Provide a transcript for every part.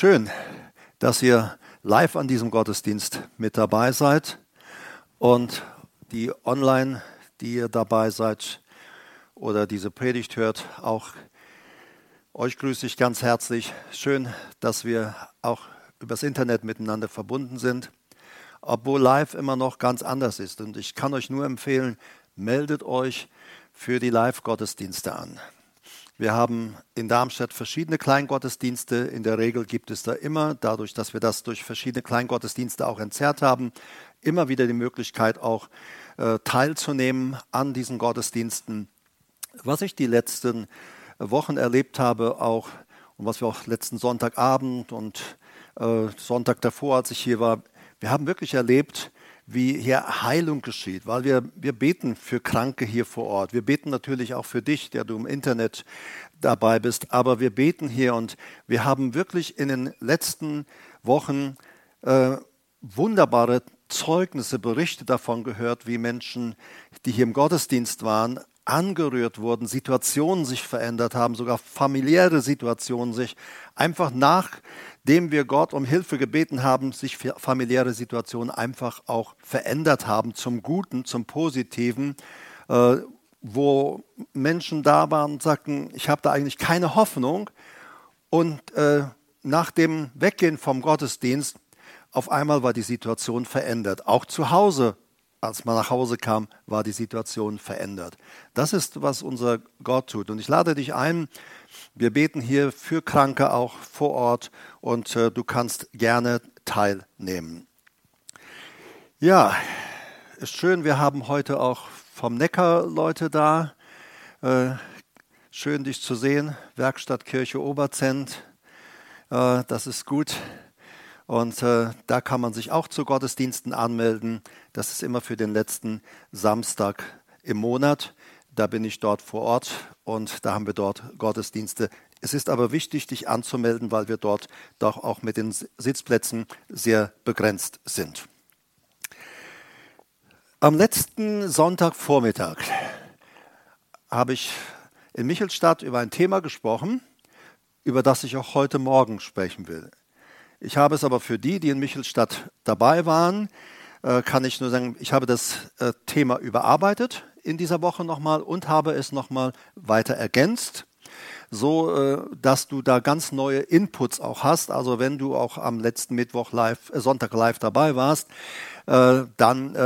Schön, dass ihr live an diesem Gottesdienst mit dabei seid und die online, die ihr dabei seid oder diese Predigt hört, auch euch grüße ich ganz herzlich. Schön, dass wir auch übers Internet miteinander verbunden sind, obwohl live immer noch ganz anders ist. Und ich kann euch nur empfehlen, meldet euch für die Live-Gottesdienste an. Wir haben in Darmstadt verschiedene Kleingottesdienste. In der Regel gibt es da immer, dadurch, dass wir das durch verschiedene Kleingottesdienste auch entzerrt haben, immer wieder die Möglichkeit auch äh, teilzunehmen an diesen Gottesdiensten. Was ich die letzten Wochen erlebt habe, auch und was wir auch letzten Sonntagabend und äh, Sonntag davor, als ich hier war, wir haben wirklich erlebt, wie hier Heilung geschieht, weil wir, wir beten für Kranke hier vor Ort. Wir beten natürlich auch für dich, der du im Internet dabei bist, aber wir beten hier und wir haben wirklich in den letzten Wochen äh, wunderbare Zeugnisse, Berichte davon gehört, wie Menschen, die hier im Gottesdienst waren, angerührt wurden, Situationen sich verändert haben, sogar familiäre Situationen sich einfach nachdem wir Gott um Hilfe gebeten haben, sich familiäre Situationen einfach auch verändert haben zum Guten, zum Positiven, äh, wo Menschen da waren und sagten, ich habe da eigentlich keine Hoffnung. Und äh, nach dem Weggehen vom Gottesdienst, auf einmal war die Situation verändert. Auch zu Hause als man nach Hause kam, war die Situation verändert. Das ist, was unser Gott tut. Und ich lade dich ein, wir beten hier für Kranke auch vor Ort und äh, du kannst gerne teilnehmen. Ja, ist schön, wir haben heute auch vom Neckar Leute da. Äh, schön, dich zu sehen. Werkstatt Kirche Oberzent. Äh, das ist gut. Und äh, da kann man sich auch zu Gottesdiensten anmelden. Das ist immer für den letzten Samstag im Monat. Da bin ich dort vor Ort und da haben wir dort Gottesdienste. Es ist aber wichtig, dich anzumelden, weil wir dort doch auch mit den Sitzplätzen sehr begrenzt sind. Am letzten Sonntagvormittag habe ich in Michelstadt über ein Thema gesprochen, über das ich auch heute Morgen sprechen will. Ich habe es aber für die, die in Michelstadt dabei waren, äh, kann ich nur sagen, ich habe das äh, Thema überarbeitet in dieser Woche nochmal und habe es nochmal weiter ergänzt, so äh, dass du da ganz neue Inputs auch hast. Also wenn du auch am letzten Mittwoch live, Sonntag live dabei warst, dann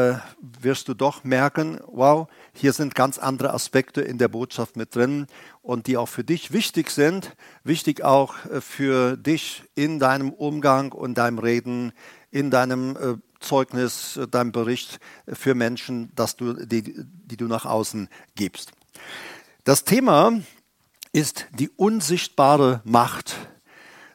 wirst du doch merken, wow, hier sind ganz andere Aspekte in der Botschaft mit drin und die auch für dich wichtig sind, wichtig auch äh, für dich in deinem Umgang und deinem Reden, in deinem äh, Zeugnis, äh, deinem Bericht für Menschen, dass du, die, die du nach außen gibst. Das Thema ist die unsichtbare Macht.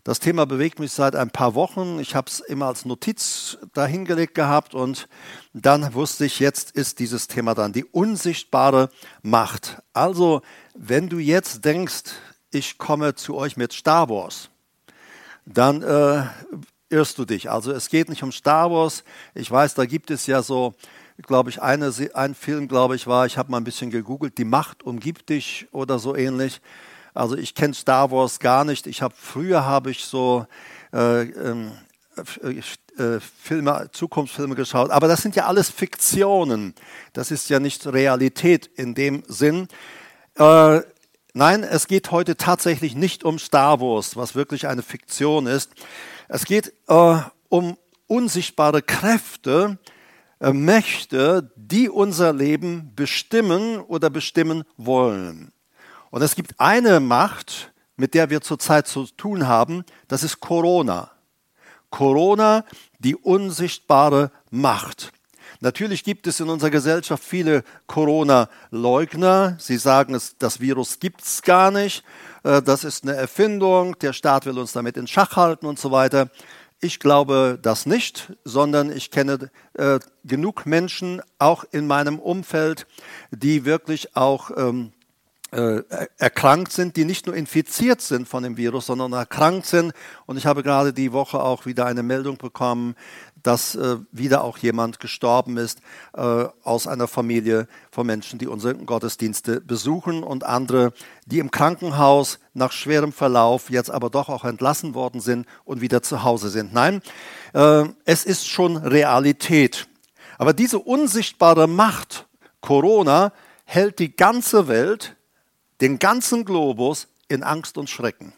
Das Thema bewegt mich seit ein paar Wochen. Ich habe es immer als Notiz dahingelegt gehabt und dann wusste ich, jetzt ist dieses Thema dann die unsichtbare Macht. Also wenn du jetzt denkst, ich komme zu euch mit Star Wars, dann äh, irrst du dich. Also es geht nicht um Star Wars. Ich weiß, da gibt es ja so, glaube ich, eine, ein Film, glaube ich, war, ich habe mal ein bisschen gegoogelt, Die Macht umgibt dich oder so ähnlich. Also ich kenne Star Wars gar nicht. Ich habe früher habe ich so äh, ähm, äh, äh, Filme, Zukunftsfilme geschaut, aber das sind ja alles Fiktionen. Das ist ja nicht Realität in dem Sinn. Äh, nein, es geht heute tatsächlich nicht um Star Wars, was wirklich eine Fiktion ist. Es geht äh, um unsichtbare Kräfte, äh, Mächte, die unser Leben bestimmen oder bestimmen wollen. Und es gibt eine Macht, mit der wir zurzeit zu tun haben, das ist Corona. Corona, die unsichtbare Macht. Natürlich gibt es in unserer Gesellschaft viele Corona-Leugner. Sie sagen, das Virus gibt es gar nicht. Äh, das ist eine Erfindung. Der Staat will uns damit in Schach halten und so weiter. Ich glaube das nicht, sondern ich kenne äh, genug Menschen, auch in meinem Umfeld, die wirklich auch ähm, äh, erkrankt sind, die nicht nur infiziert sind von dem Virus, sondern erkrankt sind. Und ich habe gerade die Woche auch wieder eine Meldung bekommen, dass äh, wieder auch jemand gestorben ist äh, aus einer Familie von Menschen, die unsere Gottesdienste besuchen und andere, die im Krankenhaus nach schwerem Verlauf jetzt aber doch auch entlassen worden sind und wieder zu Hause sind. Nein, äh, es ist schon Realität. Aber diese unsichtbare Macht, Corona, hält die ganze Welt, den ganzen Globus in Angst und Schrecken.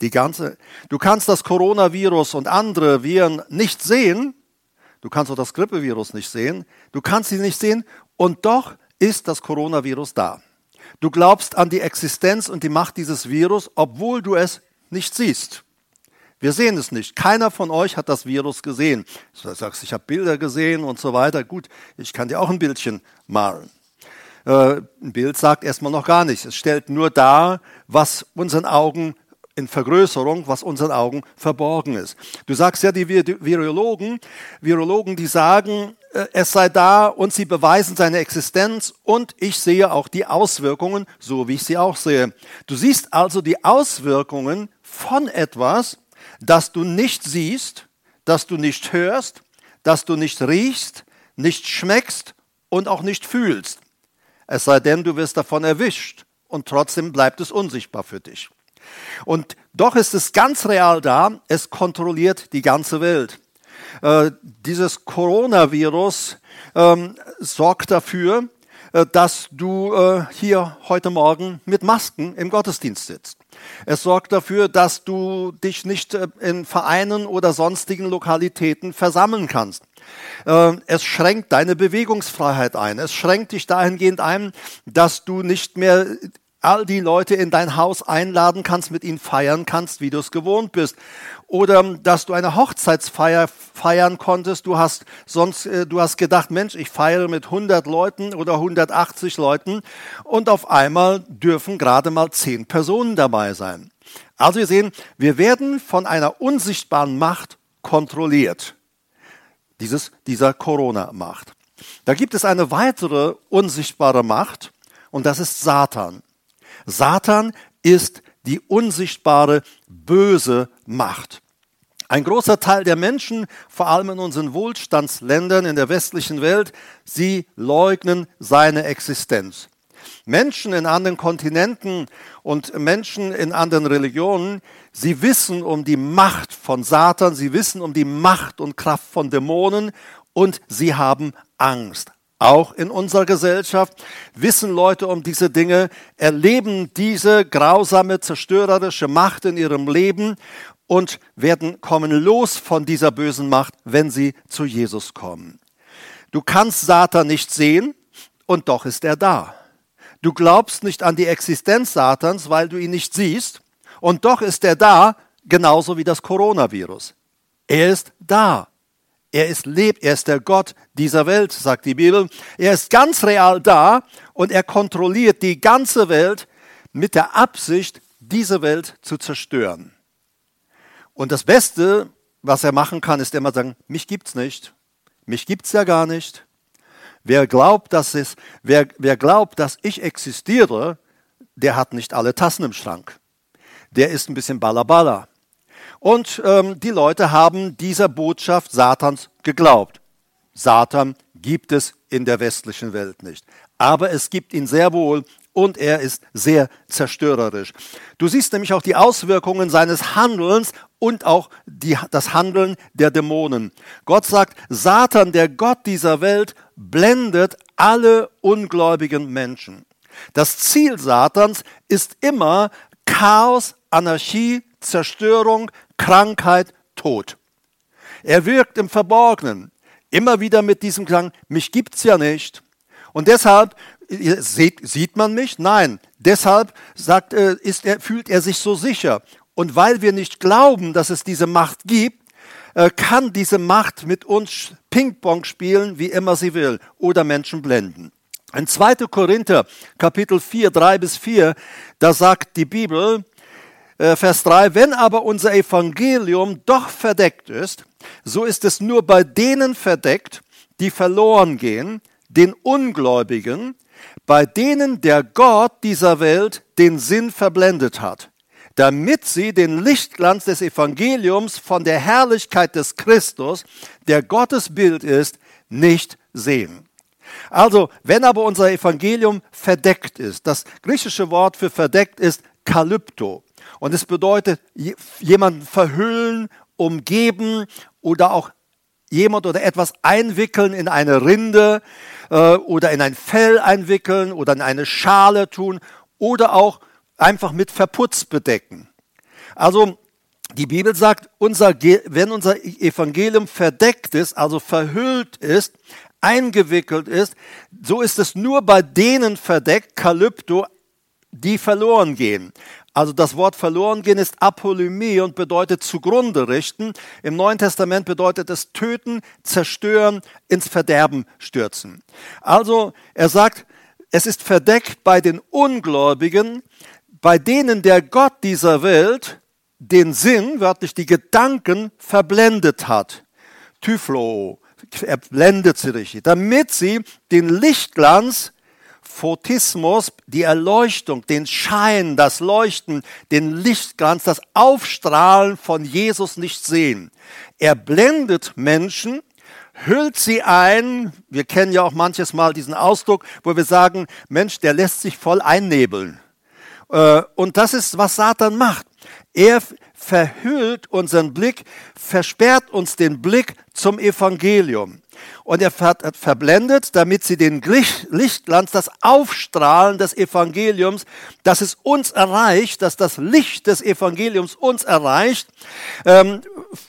Die ganze, du kannst das Coronavirus und andere Viren nicht sehen. Du kannst auch das Grippevirus nicht sehen. Du kannst sie nicht sehen. Und doch ist das Coronavirus da. Du glaubst an die Existenz und die Macht dieses Virus, obwohl du es nicht siehst. Wir sehen es nicht. Keiner von euch hat das Virus gesehen. Du sagst, ich habe Bilder gesehen und so weiter. Gut, ich kann dir auch ein Bildchen malen. Äh, ein Bild sagt erstmal noch gar nichts. Es stellt nur dar, was unseren Augen in Vergrößerung, was unseren Augen verborgen ist. Du sagst ja, die Virologen, Virologen, die sagen, äh, es sei da und sie beweisen seine Existenz und ich sehe auch die Auswirkungen, so wie ich sie auch sehe. Du siehst also die Auswirkungen von etwas, das du nicht siehst, das du nicht hörst, das du nicht riechst, nicht schmeckst und auch nicht fühlst. Es sei denn, du wirst davon erwischt und trotzdem bleibt es unsichtbar für dich. Und doch ist es ganz real da, es kontrolliert die ganze Welt. Äh, dieses Coronavirus ähm, sorgt dafür, äh, dass du äh, hier heute Morgen mit Masken im Gottesdienst sitzt. Es sorgt dafür, dass du dich nicht äh, in Vereinen oder sonstigen Lokalitäten versammeln kannst. Äh, es schränkt deine Bewegungsfreiheit ein. Es schränkt dich dahingehend ein, dass du nicht mehr all die Leute in dein Haus einladen kannst, mit ihnen feiern kannst, wie du es gewohnt bist. Oder dass du eine Hochzeitsfeier feiern konntest. Du hast sonst, äh, du hast gedacht, Mensch, ich feiere mit 100 Leuten oder 180 Leuten und auf einmal dürfen gerade mal 10 Personen dabei sein. Also wir sehen, wir werden von einer unsichtbaren Macht kontrolliert. Dieses, dieser Corona-Macht. Da gibt es eine weitere unsichtbare Macht und das ist Satan. Satan ist die unsichtbare böse Macht. Ein großer Teil der Menschen, vor allem in unseren Wohlstandsländern in der westlichen Welt, sie leugnen seine Existenz. Menschen in anderen Kontinenten und Menschen in anderen Religionen, sie wissen um die Macht von Satan, sie wissen um die Macht und Kraft von Dämonen und sie haben Angst. Auch in unserer Gesellschaft wissen Leute um diese Dinge, erleben diese grausame, zerstörerische Macht in ihrem Leben und werden kommen los von dieser bösen Macht, wenn sie zu Jesus kommen. Du kannst Satan nicht sehen und doch ist er da. Du glaubst nicht an die Existenz Satans, weil du ihn nicht siehst und doch ist er da, genauso wie das Coronavirus. Er ist da. Er ist lebt, er ist der Gott dieser Welt, sagt die Bibel. Er ist ganz real da und er kontrolliert die ganze Welt mit der Absicht, diese Welt zu zerstören. Und das Beste, was er machen kann, ist immer sagen, mich gibt's nicht. Mich gibt's ja gar nicht. Wer glaubt, dass es, wer, wer glaubt, dass ich existiere, der hat nicht alle Tassen im Schrank. Der ist ein bisschen balabala. Und ähm, die Leute haben dieser Botschaft Satans geglaubt. Satan gibt es in der westlichen Welt nicht. Aber es gibt ihn sehr wohl und er ist sehr zerstörerisch. Du siehst nämlich auch die Auswirkungen seines Handelns und auch die, das Handeln der Dämonen. Gott sagt, Satan, der Gott dieser Welt, blendet alle ungläubigen Menschen. Das Ziel Satans ist immer Chaos, Anarchie, Zerstörung, Krankheit, Tod. Er wirkt im Verborgenen, immer wieder mit diesem Klang, mich gibt's ja nicht. Und deshalb sieht, sieht man mich? Nein. Deshalb sagt, äh, ist er, fühlt er sich so sicher. Und weil wir nicht glauben, dass es diese Macht gibt, äh, kann diese Macht mit uns Ping-Pong spielen, wie immer sie will, oder Menschen blenden. In 2. Korinther, Kapitel 4, 3 bis 4, da sagt die Bibel, Vers 3, wenn aber unser Evangelium doch verdeckt ist, so ist es nur bei denen verdeckt, die verloren gehen, den Ungläubigen, bei denen der Gott dieser Welt den Sinn verblendet hat. damit sie den Lichtglanz des Evangeliums von der Herrlichkeit des Christus, der Gottes Bild ist, nicht sehen. Also, wenn aber unser Evangelium verdeckt ist, das griechische Wort für verdeckt ist kalypto. Und es bedeutet jemanden verhüllen, umgeben oder auch jemand oder etwas einwickeln in eine Rinde äh, oder in ein Fell einwickeln oder in eine Schale tun oder auch einfach mit Verputz bedecken. Also die Bibel sagt, unser, wenn unser Evangelium verdeckt ist, also verhüllt ist, eingewickelt ist, so ist es nur bei denen verdeckt, Kalypto, die verloren gehen. Also das Wort verloren gehen ist Apolymie und bedeutet zugrunde richten. Im Neuen Testament bedeutet es töten, zerstören, ins Verderben stürzen. Also er sagt, es ist verdeckt bei den Ungläubigen, bei denen der Gott dieser Welt den Sinn, wörtlich die Gedanken, verblendet hat. Typhlo, er blendet sie richtig, damit sie den Lichtglanz Photismus, die Erleuchtung, den Schein, das Leuchten, den Lichtglanz, das Aufstrahlen von Jesus nicht sehen. Er blendet Menschen, hüllt sie ein. Wir kennen ja auch manches Mal diesen Ausdruck, wo wir sagen, Mensch, der lässt sich voll einnebeln. Äh, und das ist, was Satan macht. Er verhüllt unseren Blick, versperrt uns den Blick zum Evangelium. Und er verblendet, damit sie den Lichtglanz, das Aufstrahlen des Evangeliums, dass es uns erreicht, dass das Licht des Evangeliums uns erreicht. Ähm,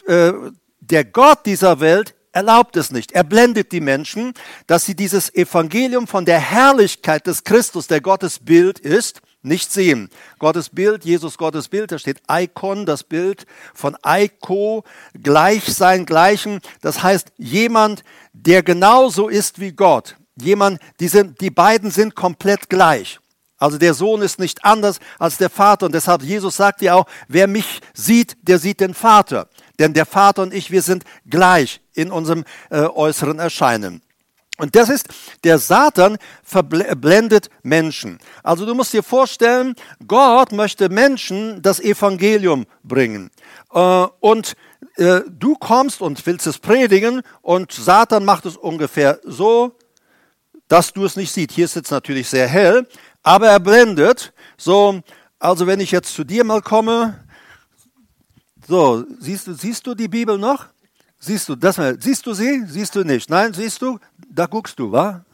äh, der Gott dieser Welt erlaubt es nicht. Er blendet die Menschen, dass sie dieses Evangelium von der Herrlichkeit des Christus, der Gottes Bild ist, nicht sehen. Gottes Bild, Jesus Gottes Bild, da steht Icon, das Bild von Eiko, gleich sein, gleichen. Das heißt, jemand, der genauso ist wie Gott. Jemand, die, sind, die beiden sind komplett gleich. Also der Sohn ist nicht anders als der Vater. Und deshalb, Jesus sagt ja auch, wer mich sieht, der sieht den Vater. Denn der Vater und ich, wir sind gleich in unserem äh, äußeren Erscheinen. Und das ist, der Satan verblendet Menschen. Also du musst dir vorstellen, Gott möchte Menschen das Evangelium bringen. Äh, und äh, du kommst und willst es predigen und Satan macht es ungefähr so, dass du es nicht siehst. Hier ist es natürlich sehr hell, aber er blendet. So, also wenn ich jetzt zu dir mal komme, so, siehst du, siehst du die Bibel noch? Siehst du, das, siehst du sie? Siehst du nicht? Nein, siehst du? Da guckst du, wa?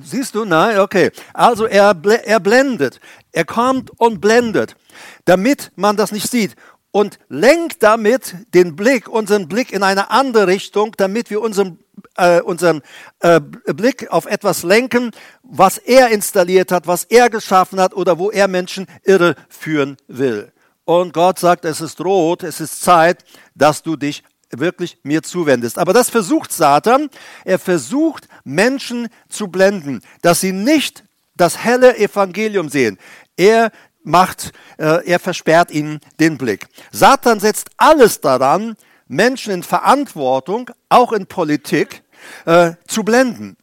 Siehst du? Nein, okay. Also er, er blendet. Er kommt und blendet, damit man das nicht sieht. Und lenkt damit den Blick, unseren Blick in eine andere Richtung, damit wir unseren, äh, unseren äh, Blick auf etwas lenken, was er installiert hat, was er geschaffen hat oder wo er Menschen irreführen will. Und Gott sagt, es ist rot, es ist Zeit, dass du dich wirklich mir zuwendest. Aber das versucht Satan. Er versucht Menschen zu blenden, dass sie nicht das helle Evangelium sehen. Er macht, äh, er versperrt ihnen den Blick. Satan setzt alles daran, Menschen in Verantwortung, auch in Politik, äh, zu blenden.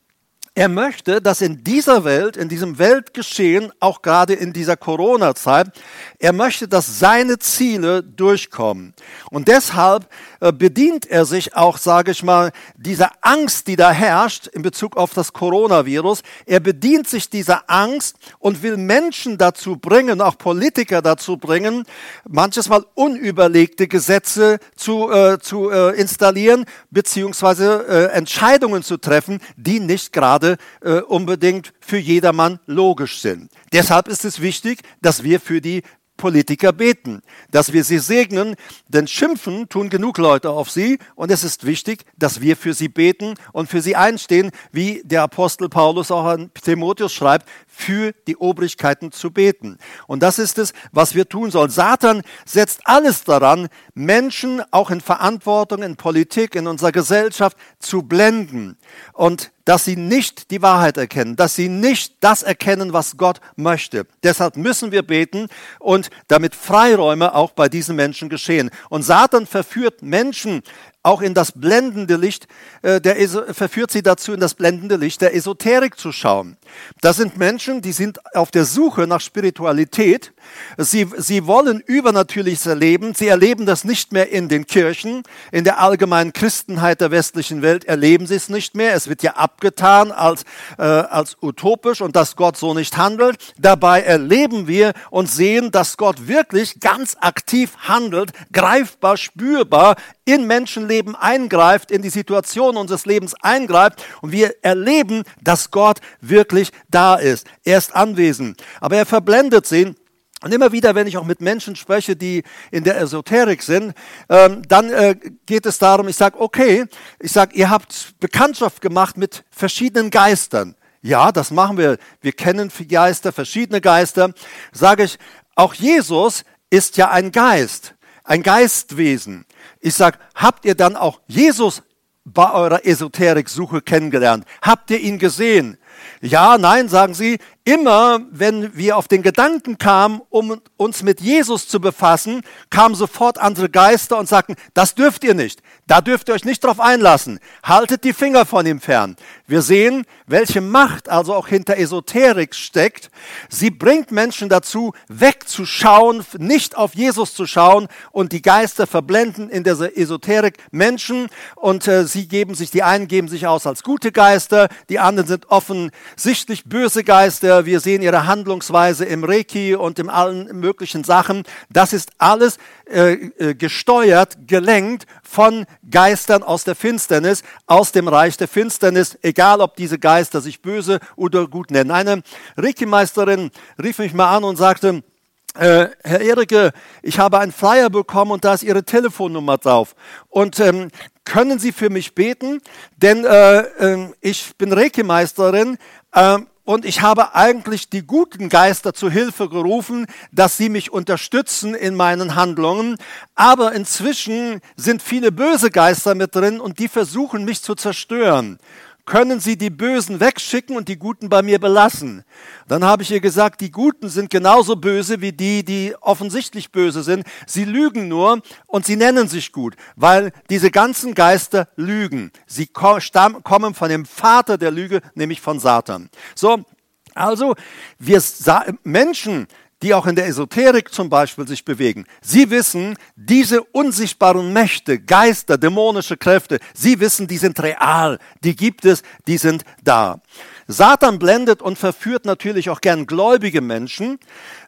Er möchte, dass in dieser Welt, in diesem Weltgeschehen, auch gerade in dieser Corona-Zeit, er möchte, dass seine Ziele durchkommen. Und deshalb äh, bedient er sich auch, sage ich mal, dieser Angst, die da herrscht in Bezug auf das Coronavirus. Er bedient sich dieser Angst und will Menschen dazu bringen, auch Politiker dazu bringen, manches Mal unüberlegte Gesetze zu, äh, zu äh, installieren, beziehungsweise äh, Entscheidungen zu treffen, die nicht gerade gerade äh, unbedingt für jedermann logisch sind. Deshalb ist es wichtig, dass wir für die Politiker beten, dass wir sie segnen, denn schimpfen tun genug Leute auf sie und es ist wichtig, dass wir für sie beten und für sie einstehen, wie der Apostel Paulus auch an Timotheus schreibt, für die Obrigkeiten zu beten. Und das ist es, was wir tun sollen. Satan setzt alles daran, Menschen auch in Verantwortung, in Politik, in unserer Gesellschaft zu blenden und dass sie nicht die Wahrheit erkennen, dass sie nicht das erkennen, was Gott möchte. Deshalb müssen wir beten und damit Freiräume auch bei diesen Menschen geschehen. Und Satan verführt Menschen auch in das blendende Licht, äh, der, verführt sie dazu, in das blendende Licht der Esoterik zu schauen. Das sind Menschen, die sind auf der Suche nach Spiritualität. Sie, sie wollen Übernatürliches erleben. Sie erleben das nicht mehr in den Kirchen. In der allgemeinen Christenheit der westlichen Welt erleben sie es nicht mehr. Es wird ja abgetan als, äh, als utopisch und dass Gott so nicht handelt. Dabei erleben wir und sehen, dass Gott wirklich ganz aktiv handelt, greifbar, spürbar in Menschenleben eingreift, in die Situation unseres Lebens eingreift und wir erleben, dass Gott wirklich da ist. Er ist anwesend. Aber er verblendet sie und immer wieder, wenn ich auch mit Menschen spreche, die in der Esoterik sind, ähm, dann äh, geht es darum, ich sage, okay, ich sage, ihr habt Bekanntschaft gemacht mit verschiedenen Geistern. Ja, das machen wir. Wir kennen Geister, verschiedene Geister. Sage ich, auch Jesus ist ja ein Geist, ein Geistwesen. Ich sage, habt ihr dann auch Jesus bei eurer Esoterik-Suche kennengelernt? Habt ihr ihn gesehen? Ja, nein, sagen sie, immer wenn wir auf den Gedanken kamen, um uns mit Jesus zu befassen, kamen sofort andere Geister und sagten, das dürft ihr nicht, da dürft ihr euch nicht drauf einlassen, haltet die Finger von ihm fern. Wir sehen, welche Macht also auch hinter Esoterik steckt. Sie bringt Menschen dazu, wegzuschauen, nicht auf Jesus zu schauen und die Geister verblenden in der Esoterik Menschen und äh, sie geben sich, die einen geben sich aus als gute Geister, die anderen sind offensichtlich böse Geister, wir sehen ihre Handlungsweise im Reiki und in allen möglichen Sachen. Das ist alles äh, äh, gesteuert, gelenkt von Geistern aus der Finsternis, aus dem Reich der Finsternis, egal ob diese Geister sich böse oder gut nennen. Eine Reiki-Meisterin rief mich mal an und sagte, äh, Herr Erike, ich habe einen Flyer bekommen und da ist Ihre Telefonnummer drauf. Und ähm, können Sie für mich beten? Denn äh, äh, ich bin Reiki-Meisterin, äh, und ich habe eigentlich die guten Geister zu Hilfe gerufen, dass sie mich unterstützen in meinen Handlungen. Aber inzwischen sind viele böse Geister mit drin und die versuchen mich zu zerstören können Sie die Bösen wegschicken und die Guten bei mir belassen. Dann habe ich ihr gesagt, die Guten sind genauso böse wie die, die offensichtlich böse sind. Sie lügen nur und sie nennen sich gut, weil diese ganzen Geister lügen. Sie kommen von dem Vater der Lüge, nämlich von Satan. So, also wir Menschen, die auch in der Esoterik zum Beispiel sich bewegen, sie wissen, diese unsichtbaren Mächte, Geister, dämonische Kräfte, sie wissen, die sind real, die gibt es, die sind da. Satan blendet und verführt natürlich auch gern gläubige Menschen.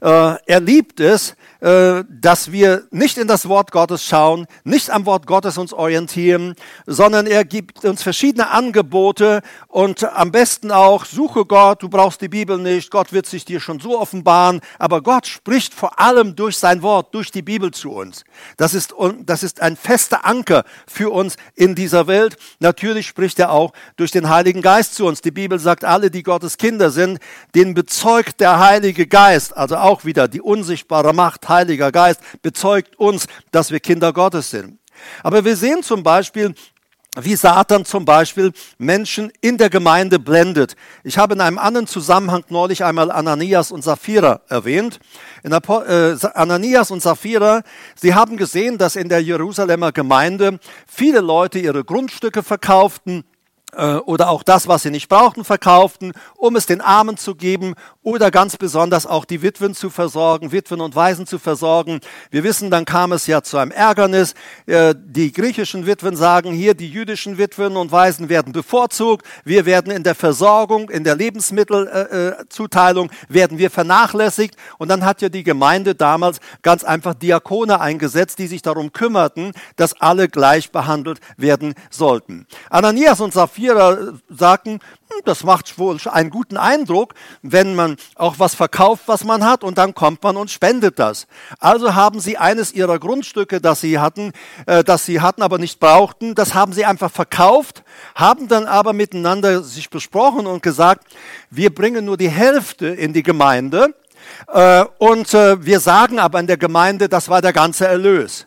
Äh, er liebt es, dass wir nicht in das Wort Gottes schauen, nicht am Wort Gottes uns orientieren, sondern er gibt uns verschiedene Angebote und am besten auch, suche Gott, du brauchst die Bibel nicht, Gott wird sich dir schon so offenbaren, aber Gott spricht vor allem durch sein Wort, durch die Bibel zu uns. Das ist, das ist ein fester Anker für uns in dieser Welt. Natürlich spricht er auch durch den Heiligen Geist zu uns. Die Bibel sagt, alle, die Gottes Kinder sind, den bezeugt der Heilige Geist, also auch wieder die unsichtbare Macht, Heiliger Geist, bezeugt uns, dass wir Kinder Gottes sind. Aber wir sehen zum Beispiel, wie Satan zum Beispiel Menschen in der Gemeinde blendet. Ich habe in einem anderen Zusammenhang neulich einmal Ananias und Sapphira erwähnt. Äh, Ananias und Sapphira, sie haben gesehen, dass in der Jerusalemer Gemeinde viele Leute ihre Grundstücke verkauften, oder auch das, was sie nicht brauchten, verkauften, um es den Armen zu geben oder ganz besonders auch die Witwen zu versorgen, Witwen und Waisen zu versorgen. Wir wissen, dann kam es ja zu einem Ärgernis. Äh, die griechischen Witwen sagen hier, die jüdischen Witwen und Waisen werden bevorzugt. Wir werden in der Versorgung, in der Lebensmittelzuteilung, werden wir vernachlässigt. Und dann hat ja die Gemeinde damals ganz einfach Diakone eingesetzt, die sich darum kümmerten, dass alle gleich behandelt werden sollten. Ananias und Sapphira Vierer sagten, hm, das macht wohl einen guten Eindruck, wenn man auch was verkauft, was man hat, und dann kommt man und spendet das. Also haben sie eines ihrer Grundstücke, das sie hatten, äh, das sie hatten, aber nicht brauchten, das haben sie einfach verkauft, haben dann aber miteinander sich besprochen und gesagt, wir bringen nur die Hälfte in die Gemeinde, äh, und äh, wir sagen aber in der Gemeinde, das war der ganze Erlös.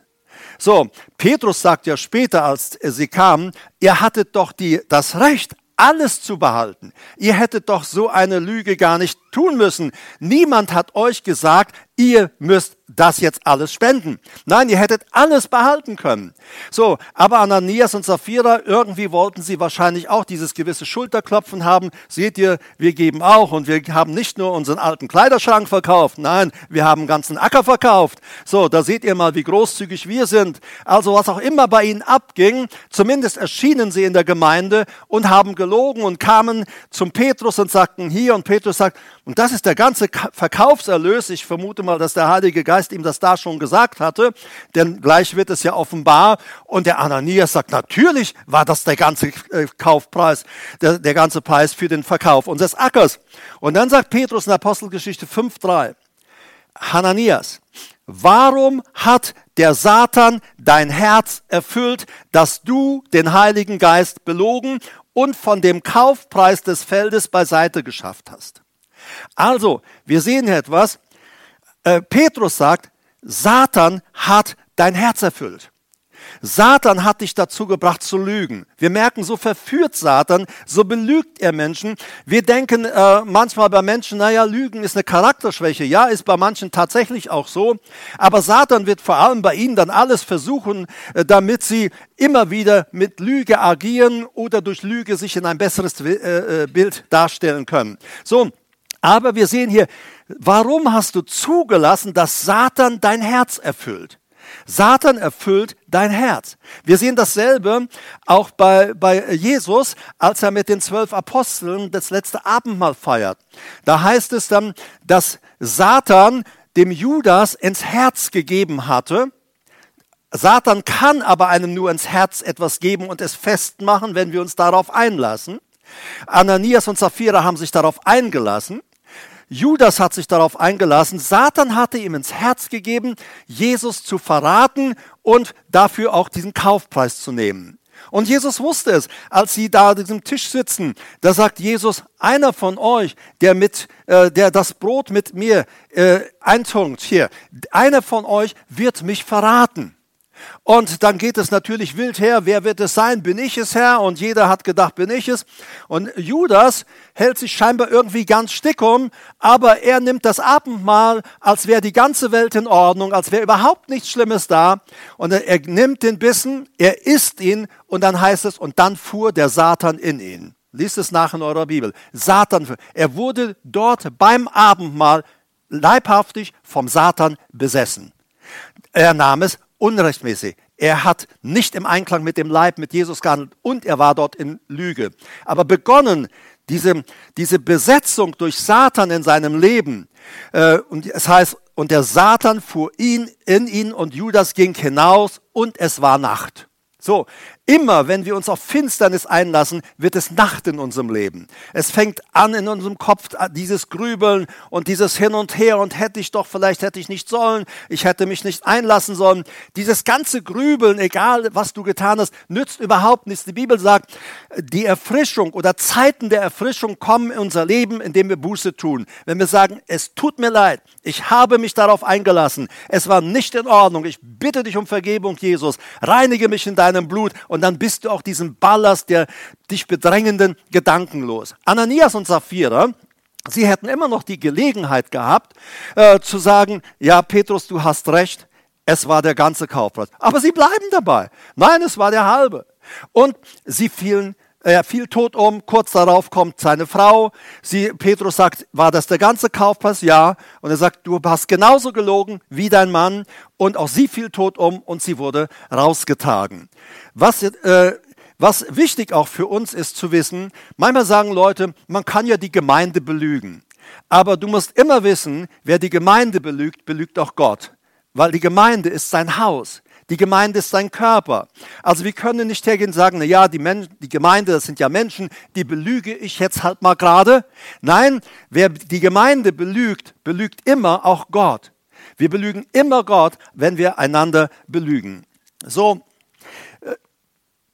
So, Petrus sagt ja später, als sie kamen, ihr hattet doch die, das Recht, alles zu behalten. Ihr hättet doch so eine Lüge gar nicht tun müssen. Niemand hat euch gesagt, ihr müsst das jetzt alles spenden. Nein, ihr hättet alles behalten können. So, aber Ananias und Sapphira, irgendwie wollten sie wahrscheinlich auch dieses gewisse Schulterklopfen haben. Seht ihr, wir geben auch und wir haben nicht nur unseren alten Kleiderschrank verkauft, nein, wir haben einen ganzen Acker verkauft. So, da seht ihr mal, wie großzügig wir sind. Also was auch immer bei ihnen abging, zumindest erschienen sie in der Gemeinde und haben gelogen und kamen zum Petrus und sagten hier und Petrus sagt, und das ist der ganze Verkaufserlös. Ich vermute mal, dass der Heilige Geist ihm das da schon gesagt hatte, denn gleich wird es ja offenbar. Und der Ananias sagt, natürlich war das der ganze äh, Kaufpreis, der, der ganze Preis für den Verkauf unseres Ackers. Und dann sagt Petrus in Apostelgeschichte 5.3, Hananias, warum hat der Satan dein Herz erfüllt, dass du den Heiligen Geist belogen und von dem Kaufpreis des Feldes beiseite geschafft hast? Also, wir sehen hier etwas. Äh, Petrus sagt, Satan hat dein Herz erfüllt. Satan hat dich dazu gebracht zu lügen. Wir merken, so verführt Satan, so belügt er Menschen. Wir denken äh, manchmal bei Menschen, naja, Lügen ist eine Charakterschwäche. Ja, ist bei manchen tatsächlich auch so. Aber Satan wird vor allem bei ihnen dann alles versuchen, äh, damit sie immer wieder mit Lüge agieren oder durch Lüge sich in ein besseres äh, äh Bild darstellen können. So, aber wir sehen hier, warum hast du zugelassen, dass Satan dein Herz erfüllt? Satan erfüllt dein Herz. Wir sehen dasselbe auch bei, bei Jesus, als er mit den zwölf Aposteln das letzte Abendmahl feiert. Da heißt es dann, dass Satan dem Judas ins Herz gegeben hatte. Satan kann aber einem nur ins Herz etwas geben und es festmachen, wenn wir uns darauf einlassen. Ananias und Sapphira haben sich darauf eingelassen. Judas hat sich darauf eingelassen. Satan hatte ihm ins Herz gegeben, Jesus zu verraten und dafür auch diesen Kaufpreis zu nehmen. Und Jesus wusste es, als sie da an diesem Tisch sitzen. Da sagt Jesus, einer von euch, der mit, äh, der das Brot mit mir äh, eintunkt, hier, einer von euch wird mich verraten. Und dann geht es natürlich wild her, wer wird es sein? Bin ich es, Herr? Und jeder hat gedacht, bin ich es. Und Judas hält sich scheinbar irgendwie ganz stickum, aber er nimmt das Abendmahl, als wäre die ganze Welt in Ordnung, als wäre überhaupt nichts Schlimmes da. Und er nimmt den Bissen, er isst ihn und dann heißt es, und dann fuhr der Satan in ihn. Liest es nach in eurer Bibel. Satan, er wurde dort beim Abendmahl leibhaftig vom Satan besessen. Er nahm es unrechtmäßig. Er hat nicht im Einklang mit dem Leib, mit Jesus gehandelt und er war dort in Lüge. Aber begonnen, diese, diese Besetzung durch Satan in seinem Leben, äh, und es heißt, und der Satan fuhr ihn in ihn und Judas ging hinaus und es war Nacht. So, Immer wenn wir uns auf Finsternis einlassen, wird es Nacht in unserem Leben. Es fängt an in unserem Kopf dieses Grübeln und dieses Hin und Her und hätte ich doch, vielleicht hätte ich nicht sollen, ich hätte mich nicht einlassen sollen. Dieses ganze Grübeln, egal was du getan hast, nützt überhaupt nichts. Die Bibel sagt, die Erfrischung oder Zeiten der Erfrischung kommen in unser Leben, indem wir Buße tun. Wenn wir sagen, es tut mir leid, ich habe mich darauf eingelassen, es war nicht in Ordnung, ich bitte dich um Vergebung, Jesus, reinige mich in deinem Blut und und dann bist du auch diesen Ballast der dich bedrängenden Gedanken los. Ananias und Sapphira, sie hätten immer noch die Gelegenheit gehabt, äh, zu sagen, ja, Petrus, du hast recht, es war der ganze Kaufpreis. Aber sie bleiben dabei. Nein, es war der halbe. Und sie fielen er fiel tot um, kurz darauf kommt seine Frau. Sie, Petrus sagt, war das der ganze Kaufpreis? Ja. Und er sagt, du hast genauso gelogen wie dein Mann. Und auch sie fiel tot um und sie wurde rausgetragen. Was, äh, was wichtig auch für uns ist zu wissen, manchmal sagen Leute, man kann ja die Gemeinde belügen. Aber du musst immer wissen, wer die Gemeinde belügt, belügt auch Gott. Weil die Gemeinde ist sein Haus. Die Gemeinde ist sein Körper. Also wir können nicht hergehen und sagen, na ja, die, Men die Gemeinde, das sind ja Menschen, die belüge ich jetzt halt mal gerade. Nein, wer die Gemeinde belügt, belügt immer auch Gott. Wir belügen immer Gott, wenn wir einander belügen. So,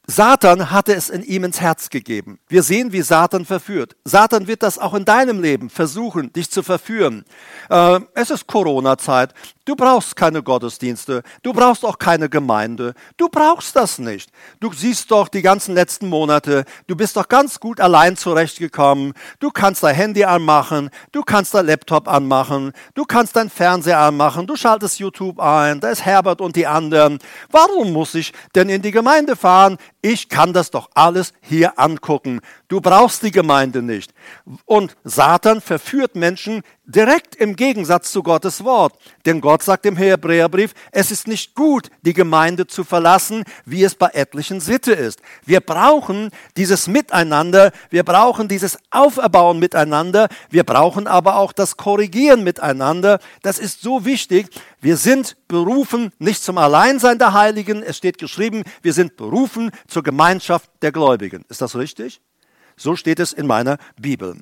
Satan hatte es in ihm ins Herz gegeben. Wir sehen, wie Satan verführt. Satan wird das auch in deinem Leben versuchen, dich zu verführen. Äh, es ist Corona-Zeit. Du brauchst keine Gottesdienste. Du brauchst auch keine Gemeinde. Du brauchst das nicht. Du siehst doch die ganzen letzten Monate. Du bist doch ganz gut allein zurechtgekommen. Du kannst dein Handy anmachen. Du kannst dein Laptop anmachen. Du kannst dein Fernseher anmachen. Du schaltest YouTube ein. Da ist Herbert und die anderen. Warum muss ich denn in die Gemeinde fahren? Ich kann das doch alles hier angucken. Du brauchst die Gemeinde nicht. Und Satan verführt Menschen direkt im Gegensatz zu Gottes Wort. Denn Gott sagt im Hebräerbrief, es ist nicht gut, die Gemeinde zu verlassen, wie es bei etlichen Sitte ist. Wir brauchen dieses Miteinander, wir brauchen dieses Auferbauen miteinander, wir brauchen aber auch das Korrigieren miteinander. Das ist so wichtig. Wir sind berufen nicht zum Alleinsein der Heiligen, es steht geschrieben, wir sind berufen zur Gemeinschaft der Gläubigen. Ist das richtig? So steht es in meiner Bibel.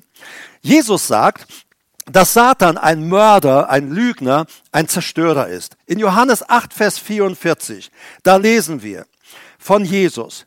Jesus sagt, dass Satan ein Mörder, ein Lügner, ein Zerstörer ist. In Johannes 8, Vers 44, da lesen wir von Jesus.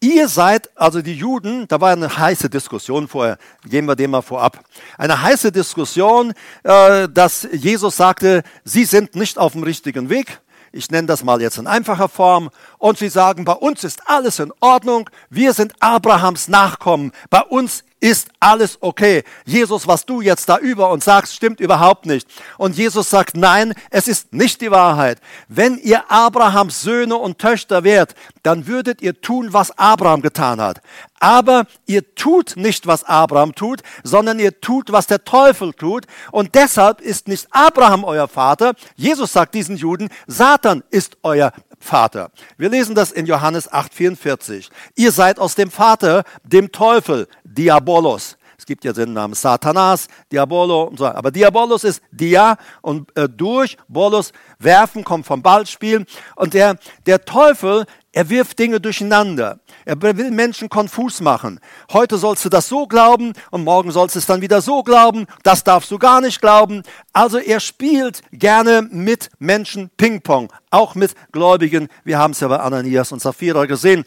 Ihr seid, also die Juden, da war eine heiße Diskussion vorher, gehen wir dem mal vorab. Eine heiße Diskussion, äh, dass Jesus sagte, sie sind nicht auf dem richtigen Weg. Ich nenne das mal jetzt in einfacher Form. Und sie sagen, bei uns ist alles in Ordnung. Wir sind Abrahams Nachkommen. Bei uns ist alles okay. Jesus, was du jetzt da über uns sagst, stimmt überhaupt nicht. Und Jesus sagt, nein, es ist nicht die Wahrheit. Wenn ihr Abrahams Söhne und Töchter wärt, dann würdet ihr tun, was Abraham getan hat. Aber ihr tut nicht, was Abraham tut, sondern ihr tut, was der Teufel tut. Und deshalb ist nicht Abraham euer Vater. Jesus sagt diesen Juden, Satan ist euer Vater. Wir lesen das in Johannes 8:44. Ihr seid aus dem Vater, dem Teufel, Diabolos. Es gibt ja den Namen Satanas, Diabolo und so. Aber Diabolos ist Dia und äh, durch, Bolos, werfen, kommt vom Ballspielen. Und der, der Teufel, er wirft Dinge durcheinander. Er will Menschen konfus machen. Heute sollst du das so glauben und morgen sollst du es dann wieder so glauben. Das darfst du gar nicht glauben. Also er spielt gerne mit Menschen Ping-Pong, auch mit Gläubigen. Wir haben es ja bei Ananias und Sapphira gesehen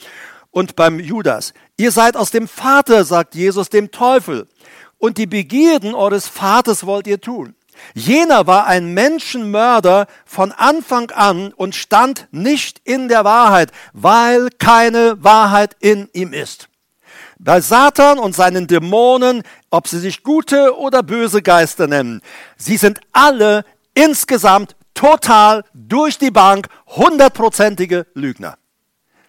und beim Judas. Ihr seid aus dem Vater, sagt Jesus, dem Teufel. Und die Begierden eures Vaters wollt ihr tun. Jener war ein Menschenmörder von Anfang an und stand nicht in der Wahrheit, weil keine Wahrheit in ihm ist. Bei Satan und seinen Dämonen, ob sie sich gute oder böse Geister nennen, sie sind alle insgesamt total durch die Bank hundertprozentige Lügner.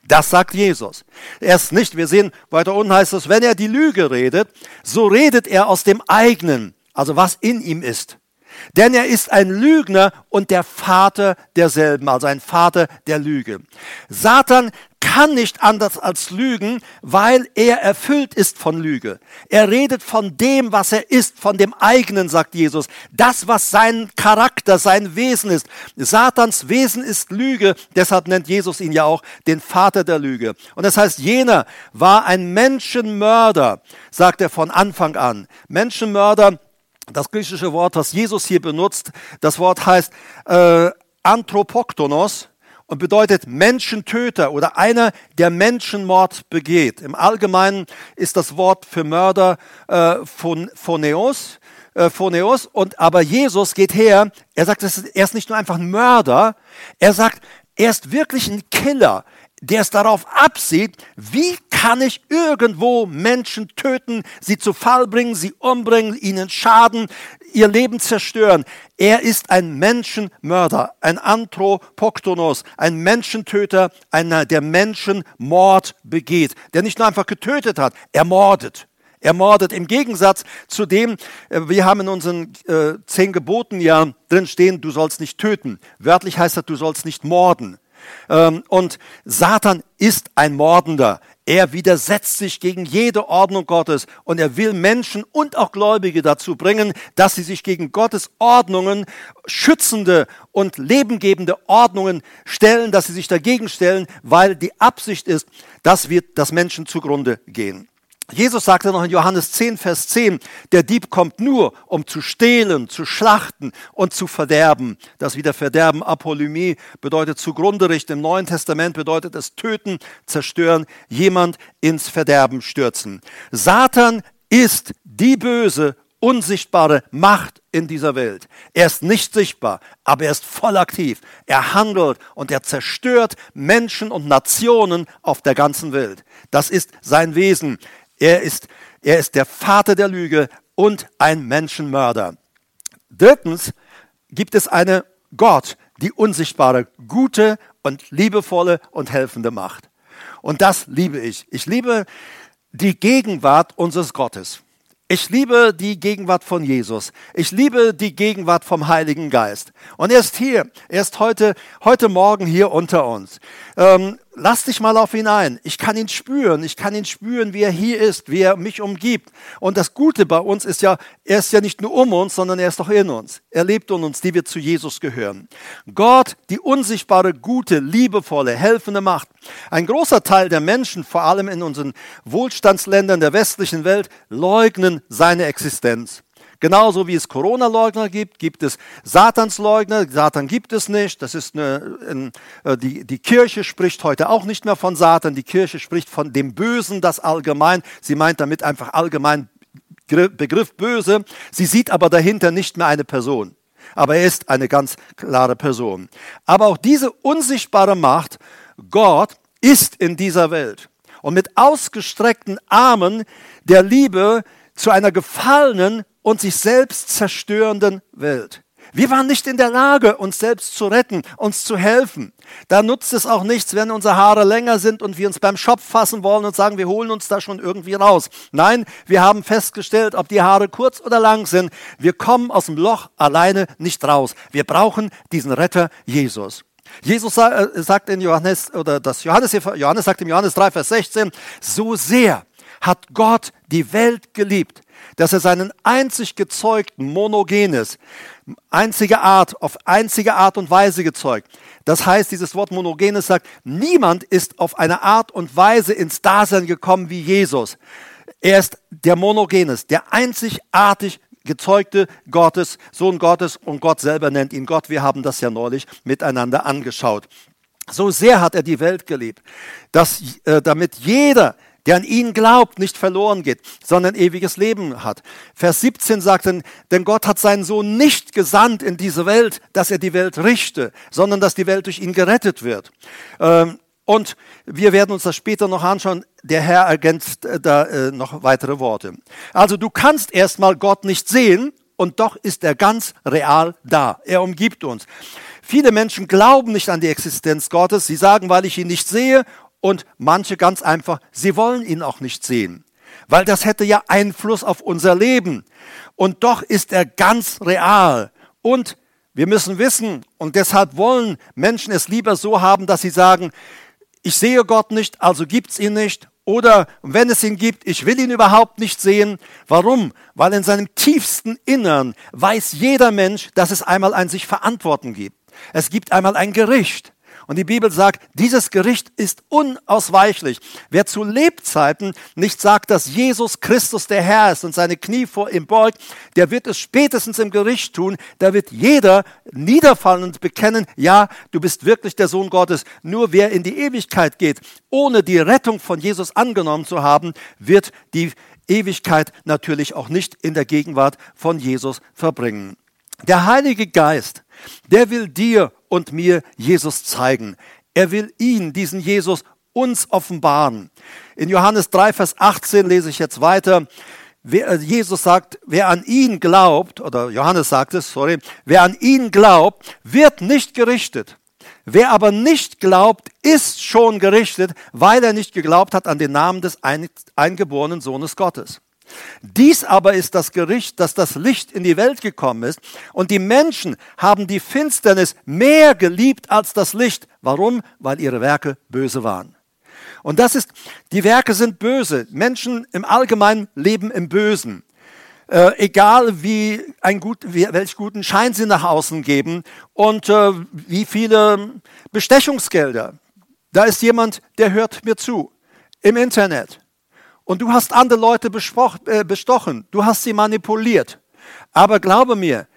Das sagt Jesus. Erst nicht, wir sehen weiter unten heißt es, wenn er die Lüge redet, so redet er aus dem eigenen, also was in ihm ist. Denn er ist ein Lügner und der Vater derselben, also ein Vater der Lüge. Satan kann nicht anders als lügen, weil er erfüllt ist von Lüge. Er redet von dem, was er ist, von dem eigenen, sagt Jesus. Das, was sein Charakter, sein Wesen ist. Satans Wesen ist Lüge, deshalb nennt Jesus ihn ja auch den Vater der Lüge. Und das heißt, jener war ein Menschenmörder, sagt er von Anfang an. Menschenmörder das griechische Wort, was Jesus hier benutzt, das Wort heißt äh, Anthropoktonos und bedeutet Menschentöter oder einer, der Menschenmord begeht. Im Allgemeinen ist das Wort für Mörder äh, Phoneos, äh, und aber Jesus geht her, er sagt, er ist nicht nur einfach ein Mörder, er sagt, er ist wirklich ein Killer der es darauf absieht, wie kann ich irgendwo Menschen töten, sie zu Fall bringen, sie umbringen, ihnen schaden, ihr Leben zerstören. Er ist ein Menschenmörder, ein Anthropoktonos, ein Menschentöter, einer, der Menschenmord begeht, der nicht nur einfach getötet hat, er mordet. Er mordet im Gegensatz zu dem, äh, wir haben in unseren äh, zehn Geboten ja drin stehen, du sollst nicht töten. Wörtlich heißt das, du sollst nicht morden. Ähm, und Satan ist ein Mordender. Er widersetzt sich gegen jede Ordnung Gottes und er will Menschen und auch Gläubige dazu bringen, dass sie sich gegen Gottes Ordnungen, schützende und lebengebende Ordnungen stellen, dass sie sich dagegen stellen, weil die Absicht ist, dass wir, dass Menschen zugrunde gehen. Jesus sagte noch in Johannes 10, Vers 10, der Dieb kommt nur, um zu stehlen, zu schlachten und zu verderben. Das wieder Verderben, Apolymie, bedeutet zugrunde richten. Im Neuen Testament bedeutet es töten, zerstören, jemand ins Verderben stürzen. Satan ist die böse, unsichtbare Macht in dieser Welt. Er ist nicht sichtbar, aber er ist voll aktiv. Er handelt und er zerstört Menschen und Nationen auf der ganzen Welt. Das ist sein Wesen. Er ist, er ist der Vater der Lüge und ein Menschenmörder. Drittens gibt es eine Gott, die unsichtbare, gute und liebevolle und helfende Macht. Und das liebe ich. Ich liebe die Gegenwart unseres Gottes. Ich liebe die Gegenwart von Jesus. Ich liebe die Gegenwart vom Heiligen Geist. Und er ist hier. Er ist heute, heute Morgen hier unter uns. Ähm, lass dich mal auf ihn ein. Ich kann ihn spüren. Ich kann ihn spüren, wie er hier ist, wie er mich umgibt. Und das Gute bei uns ist ja, er ist ja nicht nur um uns, sondern er ist auch in uns. Er lebt in uns, die wir zu Jesus gehören. Gott, die unsichtbare, gute, liebevolle, helfende Macht. Ein großer Teil der Menschen, vor allem in unseren Wohlstandsländern der westlichen Welt, leugnen seine Existenz. Genauso wie es Corona-Leugner gibt, gibt es Satansleugner. Satan gibt es nicht. Das ist eine, äh, die, die Kirche spricht heute auch nicht mehr von Satan. Die Kirche spricht von dem Bösen, das allgemein. Sie meint damit einfach allgemein Begriff böse. Sie sieht aber dahinter nicht mehr eine Person. Aber er ist eine ganz klare Person. Aber auch diese unsichtbare Macht, Gott, ist in dieser Welt. Und mit ausgestreckten Armen der Liebe zu einer gefallenen und sich selbst zerstörenden Welt. Wir waren nicht in der Lage, uns selbst zu retten, uns zu helfen. Da nutzt es auch nichts, wenn unsere Haare länger sind und wir uns beim Schopf fassen wollen und sagen, wir holen uns da schon irgendwie raus. Nein, wir haben festgestellt, ob die Haare kurz oder lang sind, wir kommen aus dem Loch alleine nicht raus. Wir brauchen diesen Retter Jesus. Jesus äh, sagt in Johannes, oder das Johannes, Johannes sagt im Johannes 3, Vers 16, so sehr hat Gott die Welt geliebt, dass er seinen einzig gezeugten Monogenes, einzige Art, auf einzige Art und Weise gezeugt. Das heißt, dieses Wort Monogenes sagt, niemand ist auf eine Art und Weise ins Dasein gekommen wie Jesus. Er ist der Monogenes, der einzigartig gezeugte Gottes, Sohn Gottes und Gott selber nennt ihn Gott. Wir haben das ja neulich miteinander angeschaut. So sehr hat er die Welt geliebt, dass, äh, damit jeder, der an ihn glaubt, nicht verloren geht, sondern ewiges Leben hat. Vers 17 sagt, denn, denn Gott hat seinen Sohn nicht gesandt in diese Welt, dass er die Welt richte, sondern dass die Welt durch ihn gerettet wird. Ähm, und wir werden uns das später noch anschauen. Der Herr ergänzt äh, da äh, noch weitere Worte. Also du kannst erstmal Gott nicht sehen und doch ist er ganz real da. Er umgibt uns. Viele Menschen glauben nicht an die Existenz Gottes. Sie sagen, weil ich ihn nicht sehe und manche ganz einfach, sie wollen ihn auch nicht sehen, weil das hätte ja Einfluss auf unser Leben. Und doch ist er ganz real. Und wir müssen wissen, und deshalb wollen Menschen es lieber so haben, dass sie sagen, ich sehe Gott nicht, also gibt's ihn nicht. Oder wenn es ihn gibt, ich will ihn überhaupt nicht sehen. Warum? Weil in seinem tiefsten Innern weiß jeder Mensch, dass es einmal ein sich verantworten gibt. Es gibt einmal ein Gericht. Und die Bibel sagt, dieses Gericht ist unausweichlich. Wer zu Lebzeiten nicht sagt, dass Jesus Christus der Herr ist und seine Knie vor ihm beugt, der wird es spätestens im Gericht tun. Da wird jeder niederfallen und bekennen, ja, du bist wirklich der Sohn Gottes. Nur wer in die Ewigkeit geht, ohne die Rettung von Jesus angenommen zu haben, wird die Ewigkeit natürlich auch nicht in der Gegenwart von Jesus verbringen. Der Heilige Geist, der will dir und mir Jesus zeigen. Er will ihn, diesen Jesus, uns offenbaren. In Johannes 3, Vers 18 lese ich jetzt weiter. Äh, Jesus sagt, wer an ihn glaubt, oder Johannes sagt es, sorry, wer an ihn glaubt, wird nicht gerichtet. Wer aber nicht glaubt, ist schon gerichtet, weil er nicht geglaubt hat an den Namen des eingeborenen Sohnes Gottes. Dies aber ist das Gericht, dass das Licht in die Welt gekommen ist und die Menschen haben die Finsternis mehr geliebt als das Licht. Warum? Weil ihre Werke böse waren. Und das ist, die Werke sind böse. Menschen im Allgemeinen leben im Bösen. Äh, egal wie ein gut, wie, welch guten Schein sie nach außen geben und äh, wie viele Bestechungsgelder. Da ist jemand, der hört mir zu im Internet Und du hast andere Leute äh, bestochen. Du hast sie manipuliert. Aber glaube mir,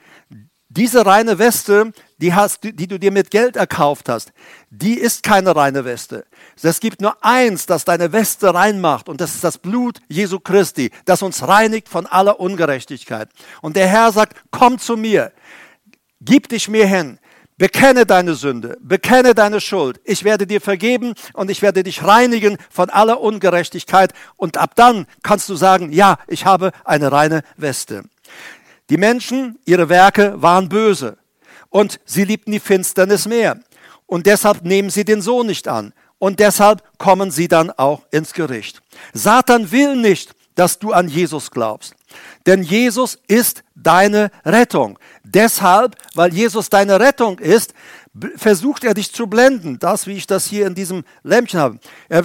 diese reine Weste, die, hast, die du dir mit Geld erkauft hast, die ist keine reine Weste. Es gibt nur eins, das deine Weste reinmacht, und das ist das Blut Jesu Christi, das uns reinigt von aller Ungerechtigkeit. Und der Herr sagt, komm zu mir, gib dich mir hin, bekenne deine Sünde, bekenne deine Schuld. Ich werde dir vergeben und ich werde dich reinigen von aller Ungerechtigkeit. Und ab dann kannst du sagen, ja, ich habe eine reine Weste. Die Menschen, ihre Werke waren böse und sie liebten die Finsternis mehr. Und deshalb nehmen sie den Sohn nicht an. Und deshalb kommen sie dann auch ins Gericht. Satan will nicht, dass du an Jesus glaubst. Denn Jesus ist deine Rettung. Deshalb, weil Jesus deine Rettung ist, versucht er dich zu blenden. Das, wie ich das hier in diesem Lämpchen habe.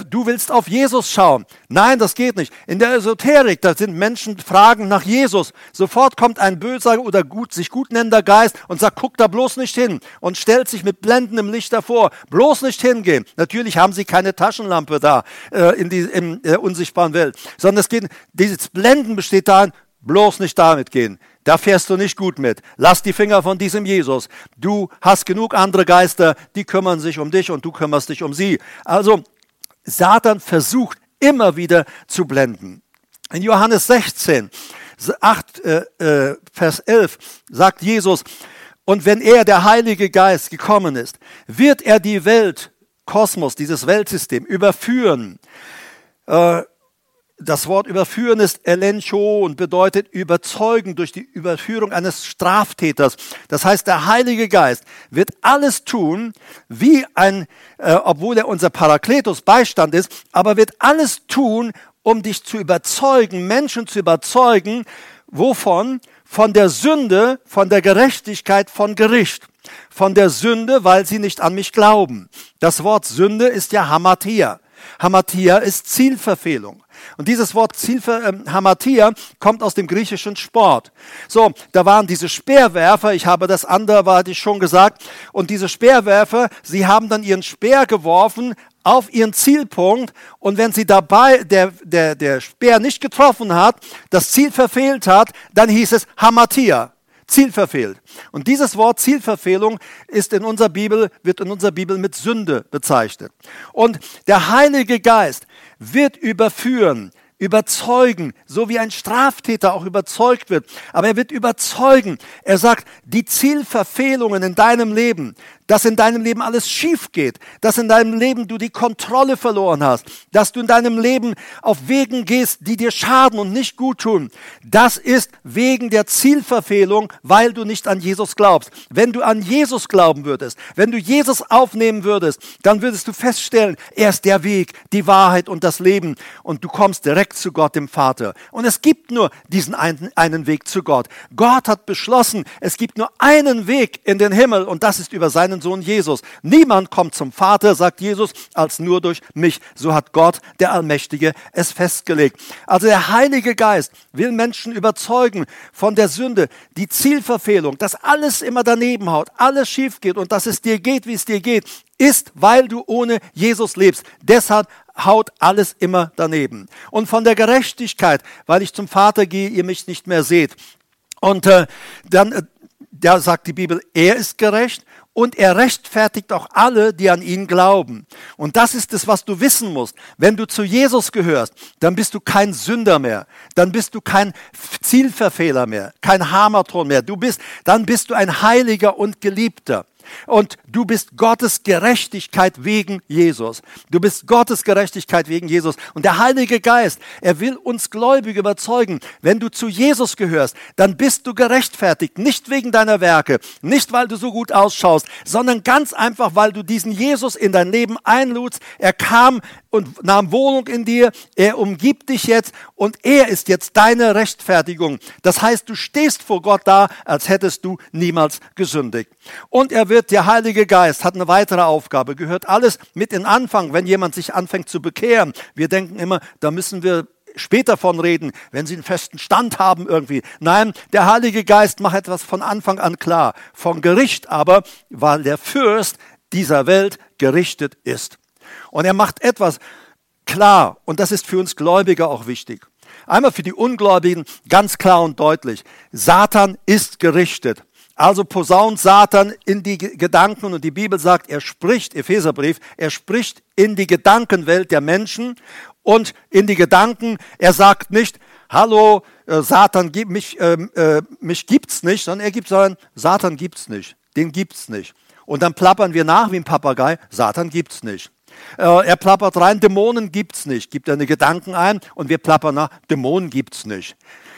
Du willst auf Jesus schauen. Nein, das geht nicht. In der Esoterik, da sind Menschen fragen nach Jesus. Sofort kommt ein böser oder gut, sich gut nennender Geist und sagt, guck da bloß nicht hin und stellt sich mit blendendem Licht davor. Bloß nicht hingehen. Natürlich haben sie keine Taschenlampe da äh, in, die, in der unsichtbaren Welt, sondern es geht, dieses Blenden besteht darin, bloß nicht damit gehen. Da fährst du nicht gut mit. Lass die Finger von diesem Jesus. Du hast genug andere Geister, die kümmern sich um dich und du kümmerst dich um sie. Also Satan versucht immer wieder zu blenden. In Johannes 16, 8, äh, äh, Vers 11 sagt Jesus, und wenn er, der Heilige Geist, gekommen ist, wird er die Welt, Kosmos, dieses Weltsystem überführen. Äh, das Wort überführen ist elencho und bedeutet überzeugen durch die Überführung eines Straftäters. Das heißt, der Heilige Geist wird alles tun, wie ein, äh, obwohl er unser Parakletos Beistand ist, aber wird alles tun, um dich zu überzeugen, Menschen zu überzeugen, wovon? Von der Sünde, von der Gerechtigkeit, von Gericht. Von der Sünde, weil sie nicht an mich glauben. Das Wort Sünde ist ja Hamatia. Hamatia ist Zielverfehlung. Und dieses Wort Zielver äh, Hamatia kommt aus dem griechischen Sport. So, da waren diese Speerwerfer, ich habe das ich schon gesagt, und diese Speerwerfer, sie haben dann ihren Speer geworfen auf ihren Zielpunkt und wenn sie dabei der, der, der Speer nicht getroffen hat, das Ziel verfehlt hat, dann hieß es Hamatia. Ziel verfehlt. Und dieses Wort Zielverfehlung ist in unserer Bibel, wird in unserer Bibel mit Sünde bezeichnet. Und der Heilige Geist wird überführen, überzeugen, so wie ein Straftäter auch überzeugt wird. Aber er wird überzeugen. Er sagt, die Zielverfehlungen in deinem Leben, dass in deinem Leben alles schief geht, dass in deinem Leben du die Kontrolle verloren hast, dass du in deinem Leben auf Wegen gehst, die dir schaden und nicht gut tun. Das ist wegen der Zielverfehlung, weil du nicht an Jesus glaubst. Wenn du an Jesus glauben würdest, wenn du Jesus aufnehmen würdest, dann würdest du feststellen, er ist der Weg, die Wahrheit und das Leben und du kommst direkt zu Gott, dem Vater. Und es gibt nur diesen einen, einen Weg zu Gott. Gott hat beschlossen, es gibt nur einen Weg in den Himmel und das ist über seinen seinen Sohn Jesus. Niemand kommt zum Vater, sagt Jesus, als nur durch mich. So hat Gott, der Allmächtige, es festgelegt. Also der Heilige Geist will Menschen überzeugen von der Sünde, die Zielverfehlung, dass alles immer daneben haut, alles schief geht und dass es dir geht, wie es dir geht, ist, weil du ohne Jesus lebst. Deshalb haut alles immer daneben. Und von der Gerechtigkeit, weil ich zum Vater gehe, ihr mich nicht mehr seht. Und äh, dann, äh, da sagt die Bibel, er ist gerecht und er rechtfertigt auch alle, die an ihn glauben. Und das ist es, was du wissen musst. Wenn du zu Jesus gehörst, dann bist du kein Sünder mehr. Dann bist du kein Zielverfehler mehr, kein Hamatron mehr. Du bist, dann bist du ein Heiliger und Geliebter. Und du bist Gottes Gerechtigkeit wegen Jesus. Du bist Gottes Gerechtigkeit wegen Jesus. Und der Heilige Geist, er will uns Gläubige überzeugen, wenn du zu Jesus gehörst, dann bist du gerechtfertigt. Nicht wegen deiner Werke, nicht weil du so gut ausschaust, sondern ganz einfach, weil du diesen Jesus in dein Leben einludst. Er kam und nahm Wohnung in dir. Er umgibt dich jetzt und er ist jetzt deine Rechtfertigung. Das heißt, du stehst vor Gott da, als hättest du niemals gesündigt. Und er wird, der Heilige Geist hat eine weitere Aufgabe, gehört alles mit in Anfang, wenn jemand sich anfängt zu bekehren. Wir denken immer, da müssen wir später von reden, wenn sie einen festen Stand haben irgendwie. Nein, der Heilige Geist macht etwas von Anfang an klar. Von Gericht aber, weil der Fürst dieser Welt gerichtet ist. Und er macht etwas, klar, und das ist für uns Gläubige auch wichtig. Einmal für die Ungläubigen ganz klar und deutlich. Satan ist gerichtet. Also posaunt Satan in die Gedanken und die Bibel sagt, er spricht, Epheserbrief, er spricht in die Gedankenwelt der Menschen und in die Gedanken. Er sagt nicht, hallo, äh, Satan, mich, äh, äh, mich gibt's nicht, sondern er gibt, sondern Satan gibt's nicht, den gibt's nicht. Und dann plappern wir nach wie ein Papagei, Satan gibt's nicht. Äh, er plappert rein, Dämonen gibt's nicht, gibt eine Gedanken ein und wir plappern nach, Dämonen gibt's nicht.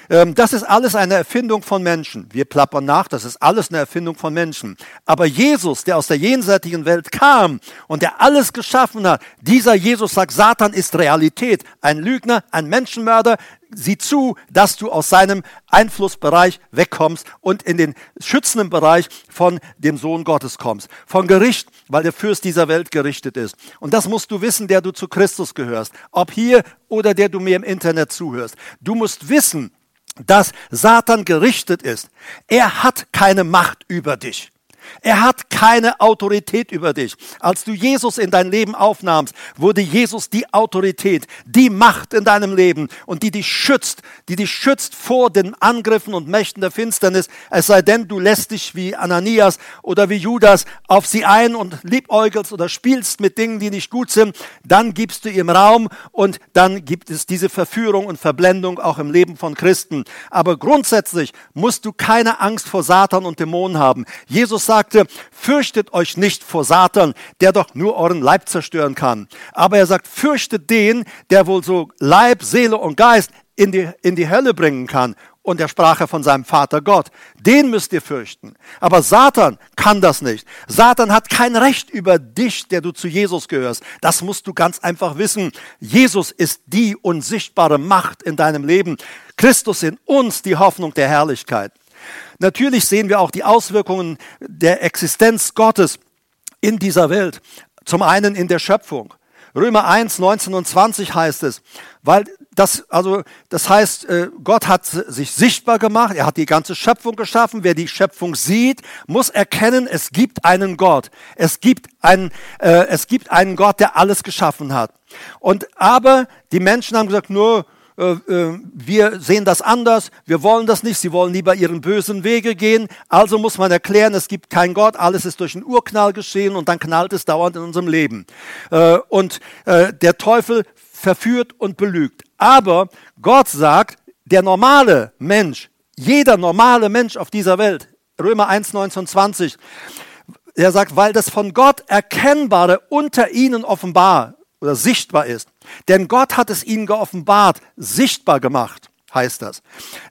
Ähm, das ist alles eine Erfindung von Menschen. Wir plappern nach, das ist alles eine Erfindung von Menschen. Aber Jesus, der aus der jenseitigen Welt kam und der alles geschaffen hat, dieser Jesus sagt, Satan ist Realität. Ein Lügner, ein Menschenmörder, sieh zu, dass du aus seinem Einflussbereich wegkommst und in den schützenden Bereich von dem Sohn Gottes kommst. Von Gericht, weil der Fürst dieser Welt gerichtet ist. Und das musst du wissen, der du zu Christus gehörst. Ob hier oder der du mir im Internet zuhörst. Du musst wissen, dass Satan gerichtet ist. Er hat keine Macht über dich. Er hat keine Autorität über dich. Als du Jesus in dein Leben aufnahmst, wurde Jesus die Autorität, die Macht in deinem Leben und die dich schützt, die dich schützt vor den Angriffen und Mächten der Finsternis, es sei denn, du lässt dich wie Ananias oder wie Judas auf sie ein und liebäugelst oder spielst mit Dingen, die nicht gut sind, dann gibst du ihm Raum und dann gibt es diese Verführung und Verblendung auch im Leben von Christen. Aber grundsätzlich musst du keine Angst vor Satan und Dämonen haben. Jesus sagte, fürchtet euch nicht vor Satan, der doch nur euren Leib zerstören kann. Aber er sagt, fürchtet den, der wohl so Leib, Seele und Geist in die, in die Hölle bringen kann. Und er sprach er von seinem Vater Gott. Den müsst ihr fürchten. Aber Satan kann das nicht. Satan hat kein Recht über dich, der du zu Jesus gehörst. Das musst du ganz einfach wissen. Jesus ist die unsichtbare Macht in deinem Leben. Christus in uns die Hoffnung der Herrlichkeit. Natürlich sehen wir auch die Auswirkungen der Existenz Gottes in dieser Welt. Zum einen in der Schöpfung. Römer 1, 19 und 20 heißt es, weil das, also, das heißt, äh, Gott hat sich sichtbar gemacht, er hat die ganze Schöpfung geschaffen. Wer die Schöpfung sieht, muss erkennen, es gibt einen Gott. Es gibt einen, äh, es gibt einen Gott, der alles geschaffen hat. Und aber die Menschen haben gesagt, nur, äh, äh, wir sehen das anders, wir wollen das nicht, sie wollen lieber ihren bösen Wege gehen. Also muss man erklären, es gibt keinen Gott, alles ist durch einen Urknall geschehen und dann knallt es dauernd in unserem Leben. Äh, und der Teufel verführt und belügt. Aber Gott sagt, der normale Mensch, jeder normale Mensch auf dieser Welt, Römer 1, 19, 20, er sagt, weil das von Gott Erkennbare unter ihnen offenbar oder sichtbar ist. Denn Gott hat es ihnen geoffenbart, sichtbar gemacht, heißt das.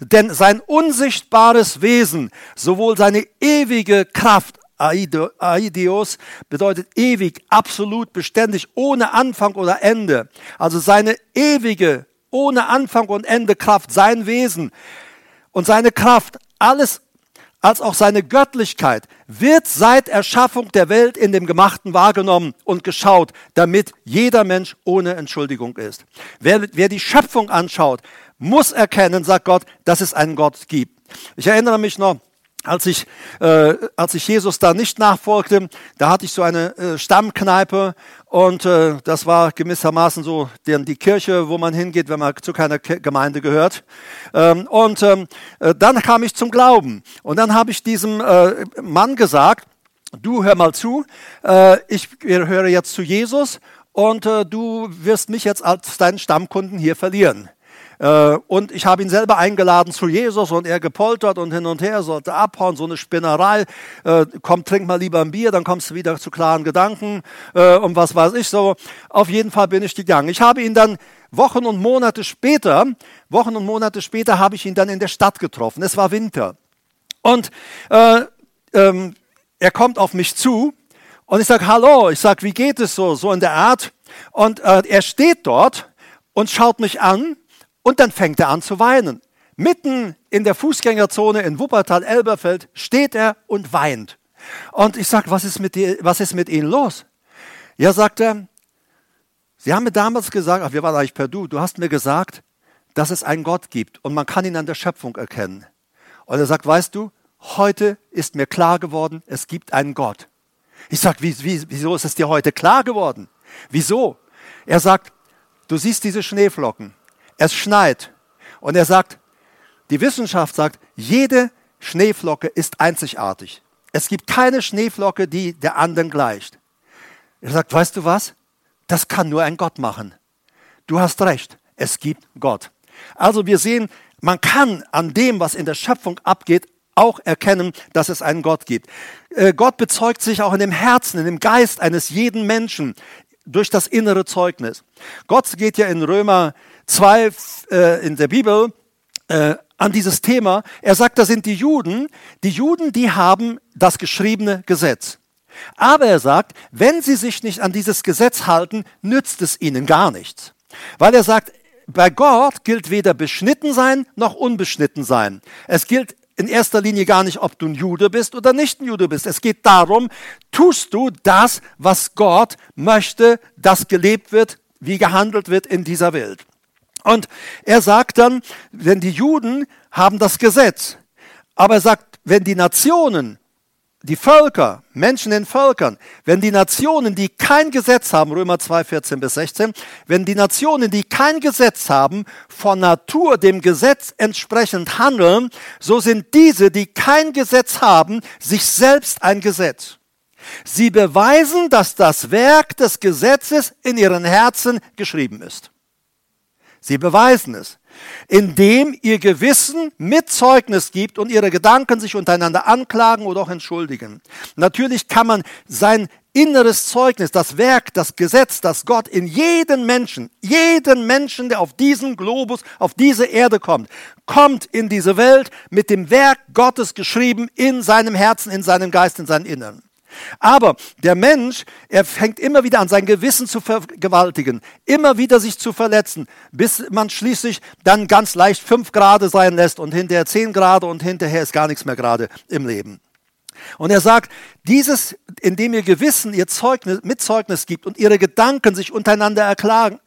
Denn sein unsichtbares Wesen, sowohl seine ewige Kraft, Aideos bedeutet ewig, absolut, beständig, ohne Anfang oder Ende. Also seine ewige, ohne Anfang und Ende Kraft, sein Wesen und seine Kraft, alles als auch seine Göttlichkeit wird seit Erschaffung der Welt in dem Gemachten wahrgenommen und geschaut, damit jeder Mensch ohne Entschuldigung ist. Wer, wer die Schöpfung anschaut, muss erkennen, sagt Gott, dass es einen Gott gibt. Ich erinnere mich noch, als ich, äh, als ich Jesus da nicht nachfolgte, da hatte ich so eine äh, Stammkneipe und äh, das war gewissermaßen so die, die Kirche, wo man hingeht, wenn man zu keiner Gemeinde gehört. Ähm, und ähm, äh, dann kam ich zum Glauben und dann habe ich diesem äh, Mann gesagt, du hör mal zu, äh, ich höre jetzt zu Jesus und äh, du wirst mich jetzt als deinen Stammkunden hier verlieren. Äh, und ich habe ihn selber eingeladen zu Jesus und er gepoltert und hin und her, sollte abhauen, so eine Spinnerei. Äh, komm, trink mal lieber ein Bier, dann kommst du wieder zu klaren Gedanken äh, und was weiß ich so. Auf jeden Fall bin ich gegangen. Ich habe ihn dann Wochen und Monate später, Wochen und Monate später habe ich ihn dann in der Stadt getroffen. Es war Winter. Und äh, ähm, er kommt auf mich zu und ich sage, hallo, ich sage, wie geht es so, so in der Art. Und äh, er steht dort und schaut mich an und dann fängt er an zu weinen. Mitten in der Fußgängerzone in Wuppertal-Elberfeld steht er und weint. Und ich sage, was, ist mit was ist mit Ihnen los? Ja, sagt er, Sie haben mir damals gesagt, ach, wir waren eigentlich per Du, du hast mir gesagt, dass es einen Gott gibt und man kann ihn an der Schöpfung erkennen. Und er sagt, weißt du, heute ist mir klar geworden, es gibt einen Gott. Ich sage, wie, wie, wieso ist es dir heute klar geworden? Wieso? Er sagt, du siehst diese Schneeflocken. Es schneit. Und er sagt, die Wissenschaft sagt, jede Schneeflocke ist einzigartig. Es gibt keine Schneeflocke, die der anderen gleicht. Er sagt, weißt du was? Das kann nur ein Gott machen. Du hast recht, es gibt Gott. Also wir sehen, man kann an dem, was in der Schöpfung abgeht, auch erkennen, dass es einen Gott gibt. Äh, Gott bezeugt sich auch in dem Herzen, in dem Geist eines jeden Menschen durch das innere Zeugnis. Gott geht ja in Römer 2 äh, in der Bibel äh, an dieses Thema. Er sagt, da sind die Juden. Die Juden, die haben das geschriebene Gesetz. Aber er sagt, wenn sie sich nicht an dieses Gesetz halten, nützt es ihnen gar nichts. Weil er sagt, bei Gott gilt weder beschnitten sein noch unbeschnitten sein. Es gilt in erster Linie gar nicht, ob du ein Jude bist oder nicht ein Jude bist. Es geht darum, tust du das, was Gott möchte, dass gelebt wird, wie gehandelt wird in dieser Welt. Und er sagt dann, wenn die Juden haben das Gesetz, aber er sagt, wenn die Nationen die Völker, Menschen in Völkern, wenn die Nationen, die kein Gesetz haben, Römer 2, 14 bis 16, wenn die Nationen, die kein Gesetz haben, von Natur dem Gesetz entsprechend handeln, so sind diese, die kein Gesetz haben, sich selbst ein Gesetz. Sie beweisen, dass das Werk des Gesetzes in ihren Herzen geschrieben ist. Sie beweisen es indem ihr Gewissen mit Zeugnis gibt und ihre Gedanken sich untereinander anklagen oder auch entschuldigen. Natürlich kann man sein inneres Zeugnis, das Werk, das Gesetz, das Gott in jeden Menschen, jeden Menschen, der auf diesen Globus, auf diese Erde kommt, kommt in diese Welt mit dem Werk Gottes geschrieben in seinem Herzen, in seinem Geist, in seinem Innern. Aber der Mensch, er fängt immer wieder an, sein Gewissen zu vergewaltigen, immer wieder sich zu verletzen, bis man schließlich dann ganz leicht fünf Grad sein lässt und hinterher zehn Grad und hinterher ist gar nichts mehr gerade im Leben. Und er sagt, dieses, indem ihr Gewissen, ihr Zeugnis, Mitzeugnis gibt und ihre Gedanken sich untereinander erklagen,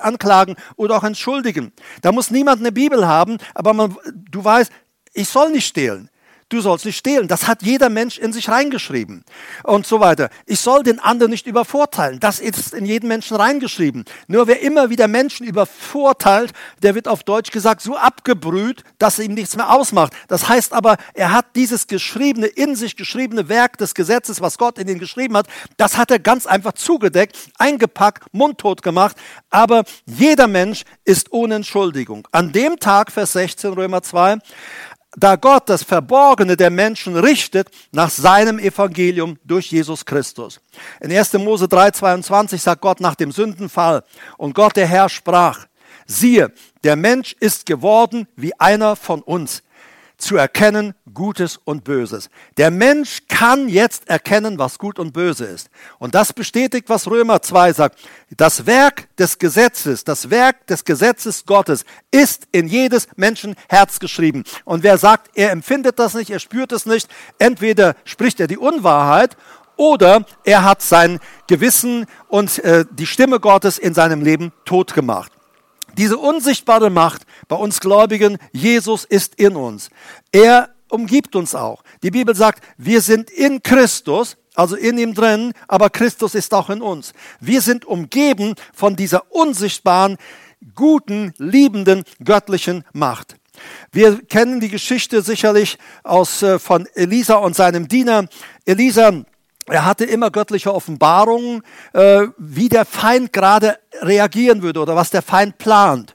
anklagen oder auch entschuldigen. Da muss niemand eine Bibel haben, aber man, du weißt, ich soll nicht stehlen du sollst nicht stehlen. Das hat jeder Mensch in sich reingeschrieben und so weiter. Ich soll den anderen nicht übervorteilen. Das ist in jeden Menschen reingeschrieben. Nur wer immer wieder Menschen übervorteilt, der wird auf Deutsch gesagt so abgebrüht, dass ihm nichts mehr ausmacht. Das heißt aber, er hat dieses geschriebene, in sich geschriebene Werk des Gesetzes, was Gott in ihn geschrieben hat, das hat er ganz einfach zugedeckt, eingepackt, mundtot gemacht. Aber jeder Mensch ist ohne Entschuldigung. An dem Tag, Vers 16, Römer 2, da Gott das Verborgene der Menschen richtet nach seinem Evangelium durch Jesus Christus. In 1. Mose 3,22 sagt Gott nach dem Sündenfall, und Gott der Herr sprach, siehe, der Mensch ist geworden wie einer von uns, zu erkennen Gutes und Böses. Der Mensch kann jetzt erkennen, was gut und böse ist. Und das bestätigt, was Römer 2 sagt. Das Werk des Gesetzes, das Werk des Gesetzes Gottes ist in jedes Menschen Herz geschrieben. Und wer sagt, er empfindet das nicht, er spürt es nicht, entweder spricht er die Unwahrheit oder er hat sein Gewissen und äh, die Stimme Gottes in seinem Leben tot gemacht. Diese unsichtbare Macht bei uns Gläubigen, Jesus ist in uns. Er umgibt uns auch. Die Bibel sagt, wir sind in Christus, also in ihm drin, aber Christus ist auch in uns. Wir sind umgeben von dieser unsichtbaren, guten, liebenden, göttlichen Macht. Wir kennen die Geschichte sicherlich aus, äh, von Elisa und seinem Diener. Elisa er hatte immer göttliche Offenbarungen, äh, wie der Feind gerade reagieren würde oder was der Feind plant.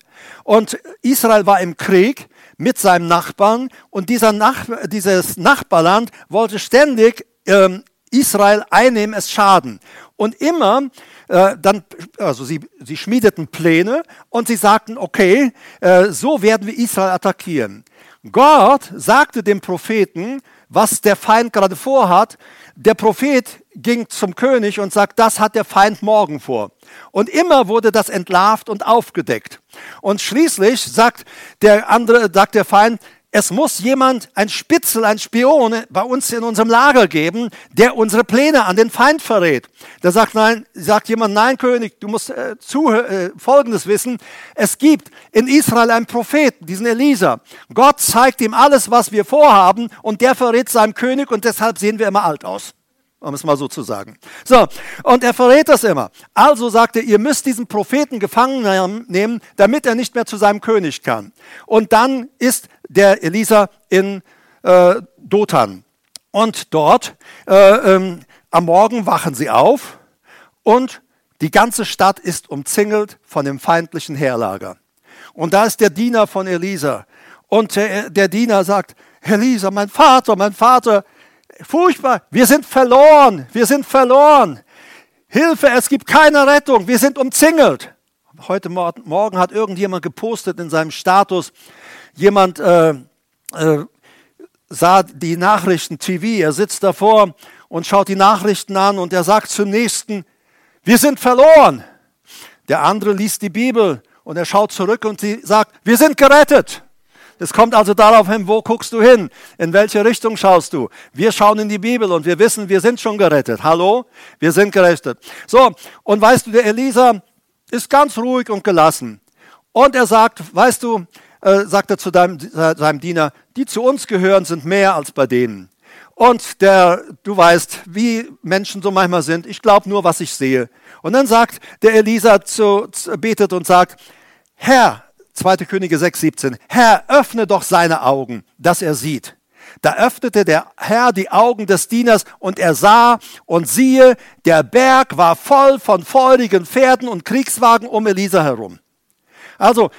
Und Israel war im Krieg mit seinem Nachbarn und dieser Nach dieses Nachbarland wollte ständig ähm, Israel einnehmen, es schaden. Und immer äh, dann, also sie, sie schmiedeten Pläne und sie sagten, okay, äh, so werden wir Israel attackieren. Gott sagte dem Propheten, was der Feind gerade vorhat. Der Prophet ging zum König und sagt, das hat der Feind morgen vor. Und immer wurde das entlarvt und aufgedeckt. Und schließlich sagt der andere, sagt der Feind, es muss jemand, ein Spitzel, ein Spion bei uns in unserem Lager geben, der unsere Pläne an den Feind verrät. Da sagt, nein, sagt jemand, nein, König, du musst äh, zu, äh, Folgendes wissen. Es gibt in Israel einen Propheten, diesen Elisa. Gott zeigt ihm alles, was wir vorhaben und der verrät seinem König und deshalb sehen wir immer alt aus. um es mal so zu sagen. So, und er verrät das immer. Also sagt er, ihr müsst diesen Propheten gefangen nehmen, damit er nicht mehr zu seinem König kann. Und dann ist der Elisa in äh, Dothan. Und dort äh, ähm, am Morgen wachen sie auf und die ganze Stadt ist umzingelt von dem feindlichen Heerlager. Und da ist der Diener von Elisa. Und der, der Diener sagt, Elisa, mein Vater, mein Vater, furchtbar, wir sind verloren, wir sind verloren. Hilfe, es gibt keine Rettung, wir sind umzingelt. Heute Morgen hat irgendjemand gepostet in seinem Status, jemand äh, äh, sah die Nachrichten TV, er sitzt davor und schaut die Nachrichten an und er sagt zum Nächsten, wir sind verloren. Der andere liest die Bibel und er schaut zurück und sie sagt, wir sind gerettet. Es kommt also darauf hin, wo guckst du hin? In welche Richtung schaust du? Wir schauen in die Bibel und wir wissen, wir sind schon gerettet. Hallo? Wir sind gerettet. So, und weißt du, der Elisa ist ganz ruhig und gelassen. Und er sagt, weißt du, äh, sagt er zu deinem, äh, seinem Diener, die zu uns gehören, sind mehr als bei denen. Und der, du weißt, wie Menschen so manchmal sind, ich glaube nur, was ich sehe. Und dann sagt der Elisa zu, betet und sagt, Herr, 2. Könige 6, 17. Herr, öffne doch seine Augen, dass er sieht. Da öffnete der Herr die Augen des Dieners und er sah und siehe, der Berg war voll von feurigen Pferden und Kriegswagen um Elisa herum. Also,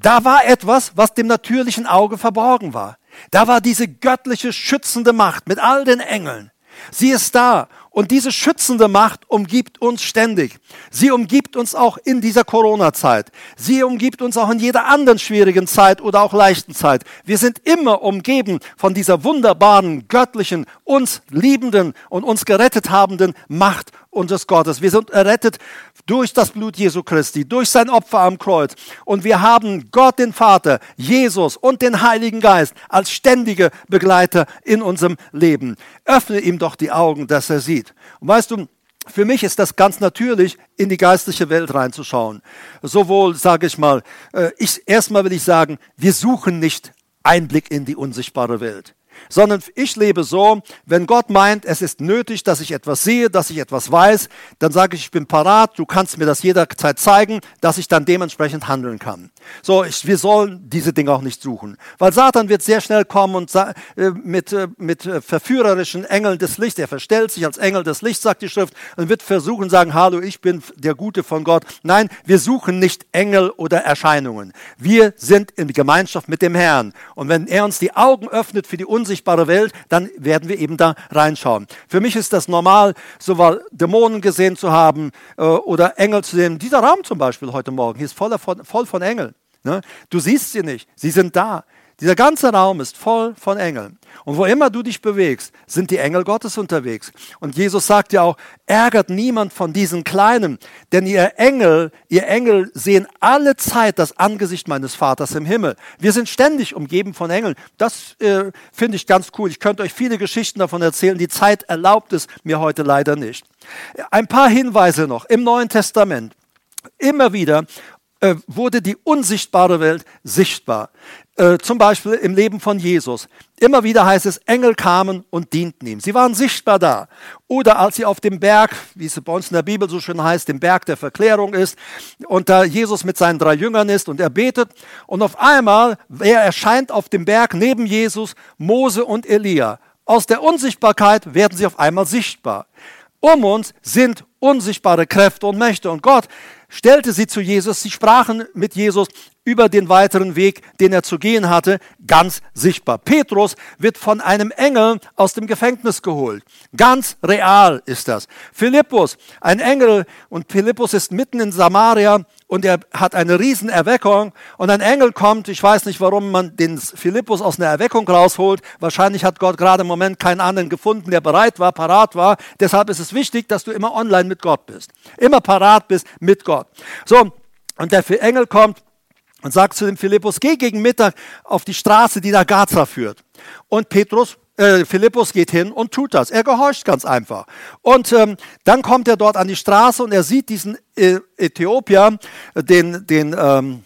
da war etwas, was dem natürlichen Auge verborgen war. Da war diese göttliche schützende Macht mit all den Engeln. Sie ist da und diese schützende Macht umgibt uns ständig. Sie umgibt uns auch in dieser Corona-Zeit. Sie umgibt uns auch in jeder anderen schwierigen Zeit oder auch leichten Zeit. Wir sind immer umgeben von dieser wunderbaren, göttlichen, uns liebenden und uns gerettet habenden Macht unseres Gottes. Wir sind errettet durch das Blut Jesu Christi, durch sein Opfer am Kreuz. Und wir haben Gott den Vater, Jesus und den Heiligen Geist als ständige Begleiter in unserem Leben. Öffne ihm doch die Augen, dass er sieht. Und weißt du, für mich ist das ganz natürlich, in die geistliche Welt reinzuschauen. Sowohl, sage ich mal, äh, ich, erstmal will ich sagen, wir suchen nicht Einblick in die unsichtbare Welt sondern ich lebe so, wenn Gott meint, es ist nötig, dass ich etwas sehe, dass ich etwas weiß, dann sage ich, ich bin parat, du kannst mir das jederzeit zeigen, dass ich dann dementsprechend handeln kann. So, ich, wir sollen diese Dinge auch nicht suchen, weil Satan wird sehr schnell kommen und äh, mit, äh, mit äh, verführerischen Engeln des Lichts, er verstellt sich als Engel des Lichts, sagt die Schrift, und wird versuchen, sagen, hallo, ich bin der Gute von Gott. Nein, wir suchen nicht Engel oder Erscheinungen. Wir sind in Gemeinschaft mit dem Herrn. Und wenn er uns die Augen öffnet für die unsichtbare unsichtbare Welt, dann werden wir eben da reinschauen. Für mich ist das normal, sowohl Dämonen gesehen zu haben äh, oder Engel zu sehen. Dieser Raum zum Beispiel heute Morgen hier ist voller von, voll von Engeln. Ne? Du siehst sie nicht, sie sind da. Dieser ganze Raum ist voll von Engeln. Und wo immer du dich bewegst, sind die Engel Gottes unterwegs. Und Jesus sagt ja auch, ärgert niemand von diesen Kleinen, denn ihr Engel, ihr Engel sehen alle Zeit das Angesicht meines Vaters im Himmel. Wir sind ständig umgeben von Engeln. Das äh, finde ich ganz cool. Ich könnte euch viele Geschichten davon erzählen. Die Zeit erlaubt es mir heute leider nicht. Ein paar Hinweise noch im Neuen Testament. Immer wieder äh, wurde die unsichtbare Welt sichtbar. Äh, zum Beispiel im Leben von Jesus. Immer wieder heißt es, Engel kamen und dienten ihm. Sie waren sichtbar da. Oder als sie auf dem Berg, wie es bei uns in der Bibel so schön heißt, dem Berg der Verklärung ist, und da Jesus mit seinen drei Jüngern ist und er betet, und auf einmal, er erscheint auf dem Berg neben Jesus, Mose und Elia. Aus der Unsichtbarkeit werden sie auf einmal sichtbar. Um uns sind unsichtbare Kräfte und Mächte. Und Gott stellte sie zu Jesus. Sie sprachen mit Jesus über den weiteren Weg, den er zu gehen hatte, ganz sichtbar. Petrus wird von einem Engel aus dem Gefängnis geholt. Ganz real ist das. Philippus, ein Engel, und Philippus ist mitten in Samaria und er hat eine Riesenerweckung und ein Engel kommt, ich weiß nicht, warum man den Philippus aus einer Erweckung rausholt. Wahrscheinlich hat Gott gerade im Moment keinen anderen gefunden, der bereit war, parat war. Deshalb ist es wichtig, dass du immer online mit Gott bist. Immer parat bist mit Gott. So, und der Engel kommt und sagt zu dem Philippus, geh gegen Mittag auf die Straße, die nach Gaza führt. Und Petrus, äh, Philippus geht hin und tut das. Er gehorcht ganz einfach. Und ähm, dann kommt er dort an die Straße und er sieht diesen äh, Äthiopier, den, den ähm,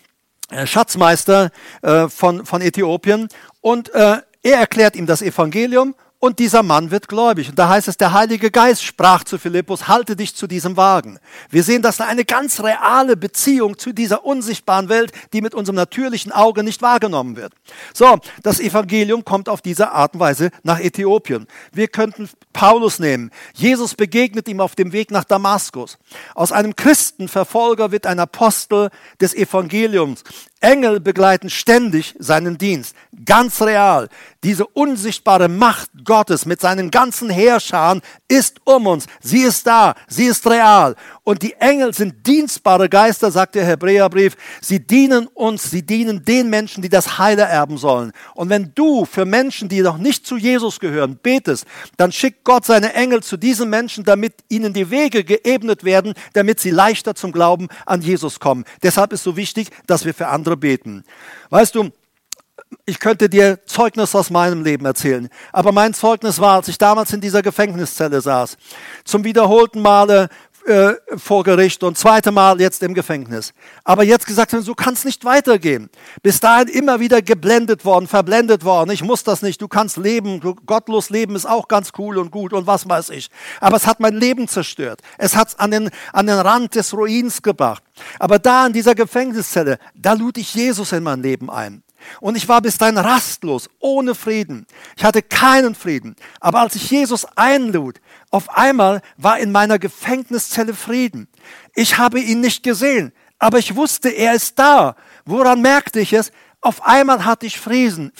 Schatzmeister äh, von, von Äthiopien. Und äh, er erklärt ihm das Evangelium und dieser Mann wird gläubig. Und da heißt es, der Heilige Geist sprach zu Philippus, halte dich zu diesem Wagen. Wir sehen, dass da eine ganz reale Beziehung zu dieser unsichtbaren Welt, die mit unserem natürlichen Auge nicht wahrgenommen wird. So, das Evangelium kommt auf diese Art und Weise nach Äthiopien. Wir könnten Paulus nehmen. Jesus begegnet ihm auf dem Weg nach Damaskus. Aus einem Christenverfolger wird ein Apostel des Evangeliums. Engel begleiten ständig seinen Dienst. Ganz real. Diese unsichtbare Macht Gottes mit seinen ganzen Heerscharen ist um uns. Sie ist da. Sie ist real. Und die Engel sind dienstbare Geister, sagt der Hebräerbrief. Sie dienen uns. Sie dienen den Menschen, die das Heil erben sollen. Und wenn du für Menschen, die noch nicht zu Jesus gehören, betest, dann schickt Gott seine Engel zu diesen Menschen, damit ihnen die Wege geebnet werden, damit sie leichter zum Glauben an Jesus kommen. Deshalb ist so wichtig, dass wir für andere beten. Weißt du, ich könnte dir Zeugnis aus meinem Leben erzählen. Aber mein Zeugnis war, als ich damals in dieser Gefängniszelle saß, zum wiederholten Male äh, vor Gericht und zweite Mal jetzt im Gefängnis. Aber jetzt gesagt haben, so kann es nicht weitergehen. Bis dahin immer wieder geblendet worden, verblendet worden. Ich muss das nicht. Du kannst leben. Gottlos leben ist auch ganz cool und gut und was weiß ich. Aber es hat mein Leben zerstört. Es hat es an den, an den Rand des Ruins gebracht. Aber da in dieser Gefängniszelle, da lud ich Jesus in mein Leben ein. Und ich war bis dahin rastlos, ohne Frieden. Ich hatte keinen Frieden. Aber als ich Jesus einlud, auf einmal war in meiner Gefängniszelle Frieden. Ich habe ihn nicht gesehen, aber ich wusste, er ist da. Woran merkte ich es? Auf einmal hatte ich Frieden.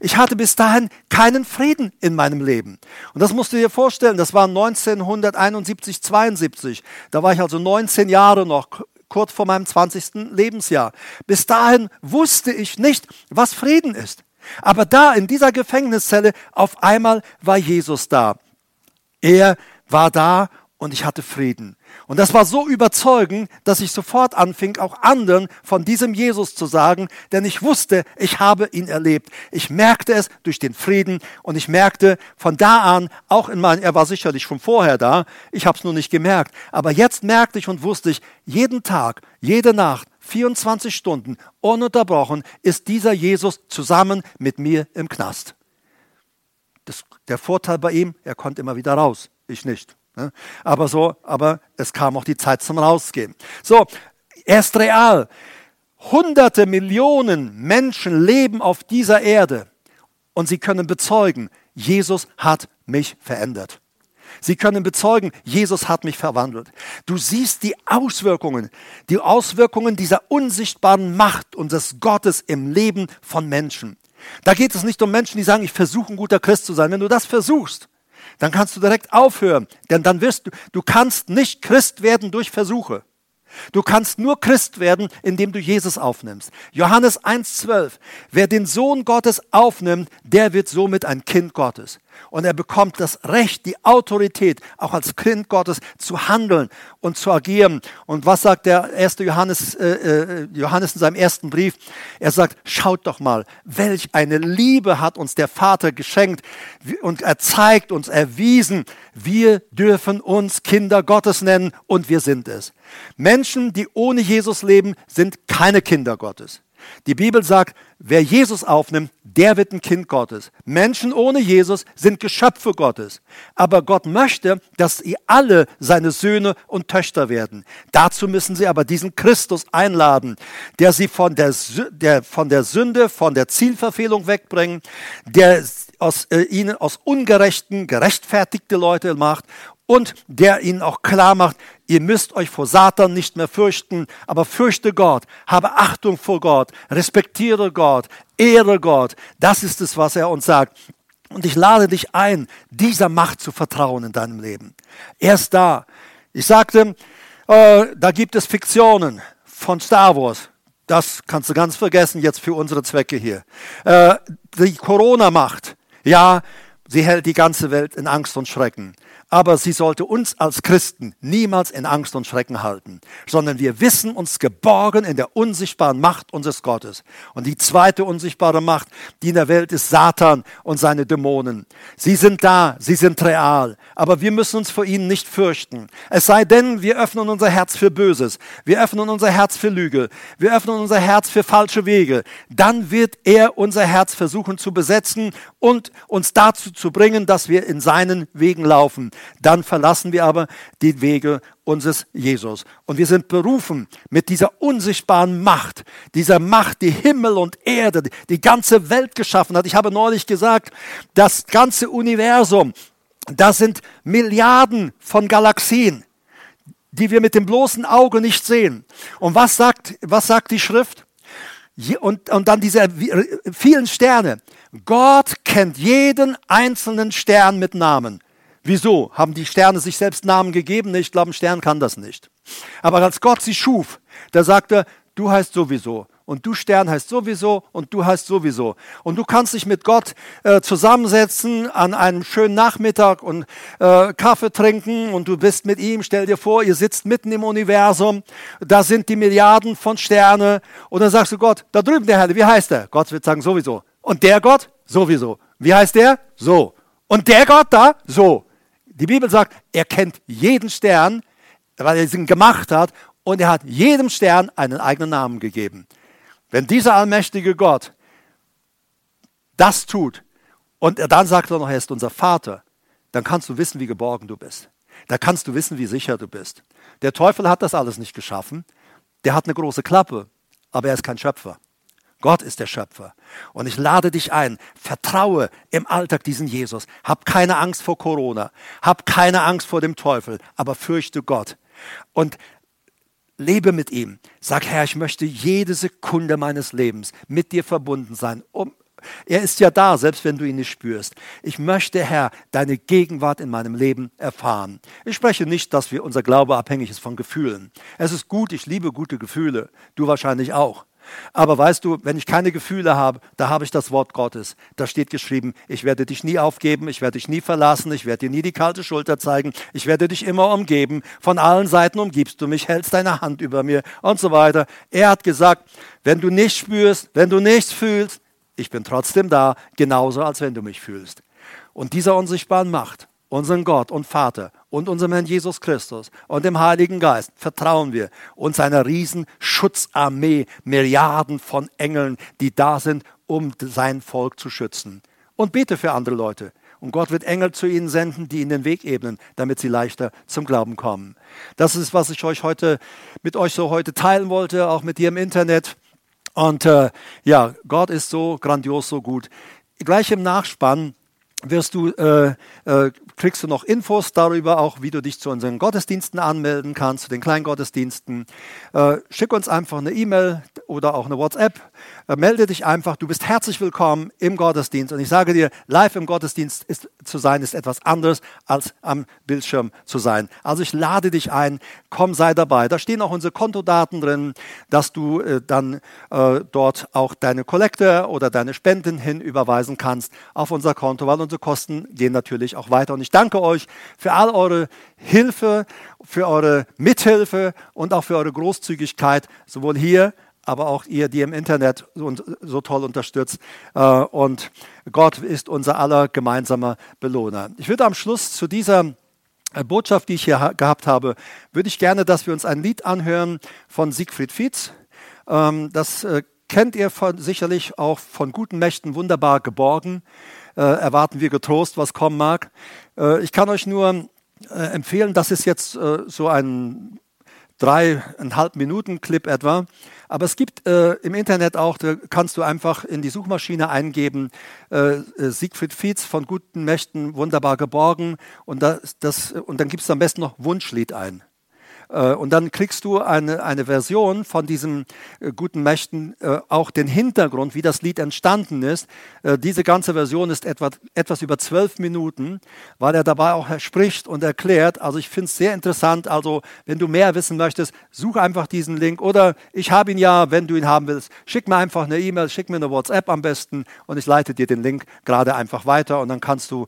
Ich hatte bis dahin keinen Frieden in meinem Leben. Und das musst du dir vorstellen, das war 1971, 72. Da war ich also 19 Jahre noch kurz vor meinem 20. Lebensjahr. Bis dahin wusste ich nicht, was Frieden ist. Aber da in dieser Gefängniszelle, auf einmal war Jesus da. Er war da und ich hatte Frieden. Und das war so überzeugend, dass ich sofort anfing, auch anderen von diesem Jesus zu sagen, denn ich wusste, ich habe ihn erlebt. Ich merkte es durch den Frieden und ich merkte von da an, auch in meinem, er war sicherlich schon vorher da, ich habe es nur nicht gemerkt, aber jetzt merkte ich und wusste ich, jeden Tag, jede Nacht, 24 Stunden, ununterbrochen, ist dieser Jesus zusammen mit mir im Knast. Das, der Vorteil bei ihm, er konnte immer wieder raus, ich nicht. Ne? Aber so, aber es kam auch die Zeit zum Rausgehen. So, er ist real. Hunderte Millionen Menschen leben auf dieser Erde und sie können bezeugen, Jesus hat mich verändert. Sie können bezeugen, Jesus hat mich verwandelt. Du siehst die Auswirkungen, die Auswirkungen dieser unsichtbaren Macht unseres Gottes im Leben von Menschen. Da geht es nicht um Menschen, die sagen, ich versuche ein guter Christ zu sein. Wenn du das versuchst, dann kannst du direkt aufhören, denn dann wirst du, du kannst nicht Christ werden durch Versuche. Du kannst nur Christ werden, indem du Jesus aufnimmst. Johannes 1,12. Wer den Sohn Gottes aufnimmt, der wird somit ein Kind Gottes. Und er bekommt das Recht, die Autorität, auch als Kind Gottes zu handeln und zu agieren. Und was sagt der erste Johannes, äh, äh, Johannes in seinem ersten Brief? Er sagt, schaut doch mal, welch eine Liebe hat uns der Vater geschenkt und er zeigt uns, erwiesen, wir dürfen uns Kinder Gottes nennen und wir sind es. Menschen, die ohne Jesus leben, sind keine Kinder Gottes. Die Bibel sagt, wer Jesus aufnimmt, der wird ein Kind Gottes. Menschen ohne Jesus sind Geschöpfe Gottes. Aber Gott möchte, dass sie alle seine Söhne und Töchter werden. Dazu müssen sie aber diesen Christus einladen, der sie von der, der, von der Sünde, von der Zielverfehlung wegbringt, der aus äh, ihnen aus ungerechten, gerechtfertigte Leute macht und der ihnen auch klar macht, ihr müsst euch vor Satan nicht mehr fürchten, aber fürchte Gott, habe Achtung vor Gott, respektiere Gott, ehre Gott. Das ist es, was er uns sagt. Und ich lade dich ein, dieser Macht zu vertrauen in deinem Leben. Er ist da. Ich sagte, äh, da gibt es Fiktionen von Star Wars. Das kannst du ganz vergessen jetzt für unsere Zwecke hier. Äh, die Corona-Macht. Ja, sie hält die ganze Welt in Angst und Schrecken. Aber sie sollte uns als Christen niemals in Angst und Schrecken halten, sondern wir wissen uns geborgen in der unsichtbaren Macht unseres Gottes. Und die zweite unsichtbare Macht, die in der Welt ist Satan und seine Dämonen. Sie sind da, sie sind real, aber wir müssen uns vor ihnen nicht fürchten. Es sei denn, wir öffnen unser Herz für Böses, wir öffnen unser Herz für Lüge, wir öffnen unser Herz für falsche Wege. Dann wird er unser Herz versuchen zu besetzen und uns dazu zu bringen, dass wir in seinen Wegen laufen. Dann verlassen wir aber die Wege unseres Jesus. Und wir sind berufen mit dieser unsichtbaren Macht, dieser Macht, die Himmel und Erde, die ganze Welt geschaffen hat. Ich habe neulich gesagt, das ganze Universum, das sind Milliarden von Galaxien, die wir mit dem bloßen Auge nicht sehen. Und was sagt, was sagt die Schrift? Und, und dann diese vielen Sterne. Gott kennt jeden einzelnen Stern mit Namen. Wieso? Haben die Sterne sich selbst Namen gegeben? Ich glaube, ein Stern kann das nicht. Aber als Gott sie schuf, da sagte er, du heißt sowieso und du Stern heißt sowieso und du heißt sowieso. Und du kannst dich mit Gott äh, zusammensetzen an einem schönen Nachmittag und äh, Kaffee trinken und du bist mit ihm. Stell dir vor, ihr sitzt mitten im Universum, da sind die Milliarden von Sterne und dann sagst du Gott, da drüben der Herr, wie heißt er? Gott wird sagen sowieso. Und der Gott? Sowieso. Wie heißt der? So. Und der Gott da? So. Die Bibel sagt, er kennt jeden Stern, weil er ihn gemacht hat und er hat jedem Stern einen eigenen Namen gegeben. Wenn dieser allmächtige Gott das tut und er dann sagt er noch, er ist unser Vater, dann kannst du wissen, wie geborgen du bist. Da kannst du wissen, wie sicher du bist. Der Teufel hat das alles nicht geschaffen. Der hat eine große Klappe, aber er ist kein Schöpfer. Gott ist der Schöpfer. Und ich lade dich ein, vertraue im Alltag diesen Jesus. Hab keine Angst vor Corona, hab keine Angst vor dem Teufel, aber fürchte Gott. Und lebe mit ihm. Sag, Herr, ich möchte jede Sekunde meines Lebens mit dir verbunden sein. Um, er ist ja da, selbst wenn du ihn nicht spürst. Ich möchte, Herr, deine Gegenwart in meinem Leben erfahren. Ich spreche nicht, dass wir unser Glaube abhängig ist von Gefühlen. Es ist gut, ich liebe gute Gefühle. Du wahrscheinlich auch. Aber weißt du, wenn ich keine Gefühle habe, da habe ich das Wort Gottes. Da steht geschrieben, ich werde dich nie aufgeben, ich werde dich nie verlassen, ich werde dir nie die kalte Schulter zeigen, ich werde dich immer umgeben, von allen Seiten umgibst du mich, hältst deine Hand über mir und so weiter. Er hat gesagt, wenn du nichts spürst, wenn du nichts fühlst, ich bin trotzdem da, genauso als wenn du mich fühlst. Und dieser unsichtbaren Macht, unseren Gott und Vater und unserem Herrn Jesus Christus und dem Heiligen Geist vertrauen wir und seiner riesen Schutzarmee, Milliarden von Engeln, die da sind, um sein Volk zu schützen. Und bete für andere Leute. Und Gott wird Engel zu ihnen senden, die ihnen den Weg ebnen, damit sie leichter zum Glauben kommen. Das ist, was ich euch heute mit euch so heute teilen wollte, auch mit dir im Internet. Und äh, ja, Gott ist so grandios, so gut. Gleich im Nachspann wirst du, äh, äh, kriegst du noch Infos darüber, auch wie du dich zu unseren Gottesdiensten anmelden kannst, zu den Kleingottesdiensten. Äh, schick uns einfach eine E-Mail oder auch eine WhatsApp äh, melde dich einfach, du bist herzlich willkommen im Gottesdienst. Und ich sage dir, live im Gottesdienst ist, zu sein, ist etwas anderes als am Bildschirm zu sein. Also ich lade dich ein, komm, sei dabei. Da stehen auch unsere Kontodaten drin, dass du äh, dann äh, dort auch deine Kollekte oder deine Spenden hin überweisen kannst auf unser Konto, weil unsere Kosten gehen natürlich auch weiter. Und ich danke euch für all eure Hilfe, für eure Mithilfe und auch für eure Großzügigkeit, sowohl hier aber auch ihr, die im Internet so toll unterstützt. Äh, und Gott ist unser aller gemeinsamer Belohner. Ich würde am Schluss zu dieser äh, Botschaft, die ich hier gehabt habe, würde ich gerne, dass wir uns ein Lied anhören von Siegfried Fietz. Ähm, das äh, kennt ihr von, sicherlich auch von guten Mächten wunderbar geborgen. Erwarten wir getrost, was kommen mag. Ich kann euch nur empfehlen, das ist jetzt so ein dreieinhalb Minuten Clip etwa. Aber es gibt äh, im Internet auch, da kannst du einfach in die Suchmaschine eingeben, äh, äh Siegfried Fietz von guten Mächten wunderbar geborgen und, das, das, und dann gibst du am besten noch Wunschlied ein. Äh, und dann kriegst du eine, eine Version von diesen äh, guten Mächten, äh, auch den Hintergrund, wie das Lied entstanden ist. Diese ganze Version ist etwa, etwas über zwölf Minuten, weil er dabei auch spricht und erklärt. Also ich finde es sehr interessant. Also wenn du mehr wissen möchtest, such einfach diesen Link oder ich habe ihn ja, wenn du ihn haben willst, schick mir einfach eine E-Mail, schick mir eine WhatsApp am besten und ich leite dir den Link gerade einfach weiter und dann kannst du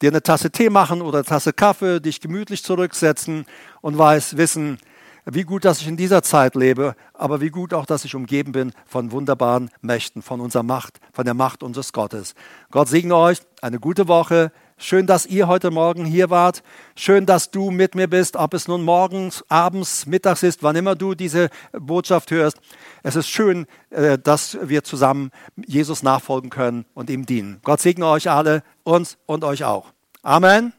dir eine Tasse Tee machen oder eine Tasse Kaffee, dich gemütlich zurücksetzen und weiß, wissen, wie gut, dass ich in dieser Zeit lebe, aber wie gut auch, dass ich umgeben bin von wunderbaren Mächten, von unserer Macht, von der Macht unseres Gottes. Gott segne euch, eine gute Woche. Schön, dass ihr heute Morgen hier wart. Schön, dass du mit mir bist, ob es nun morgens, abends, mittags ist, wann immer du diese Botschaft hörst. Es ist schön, äh, dass wir zusammen Jesus nachfolgen können und ihm dienen. Gott segne euch alle, uns und euch auch. Amen.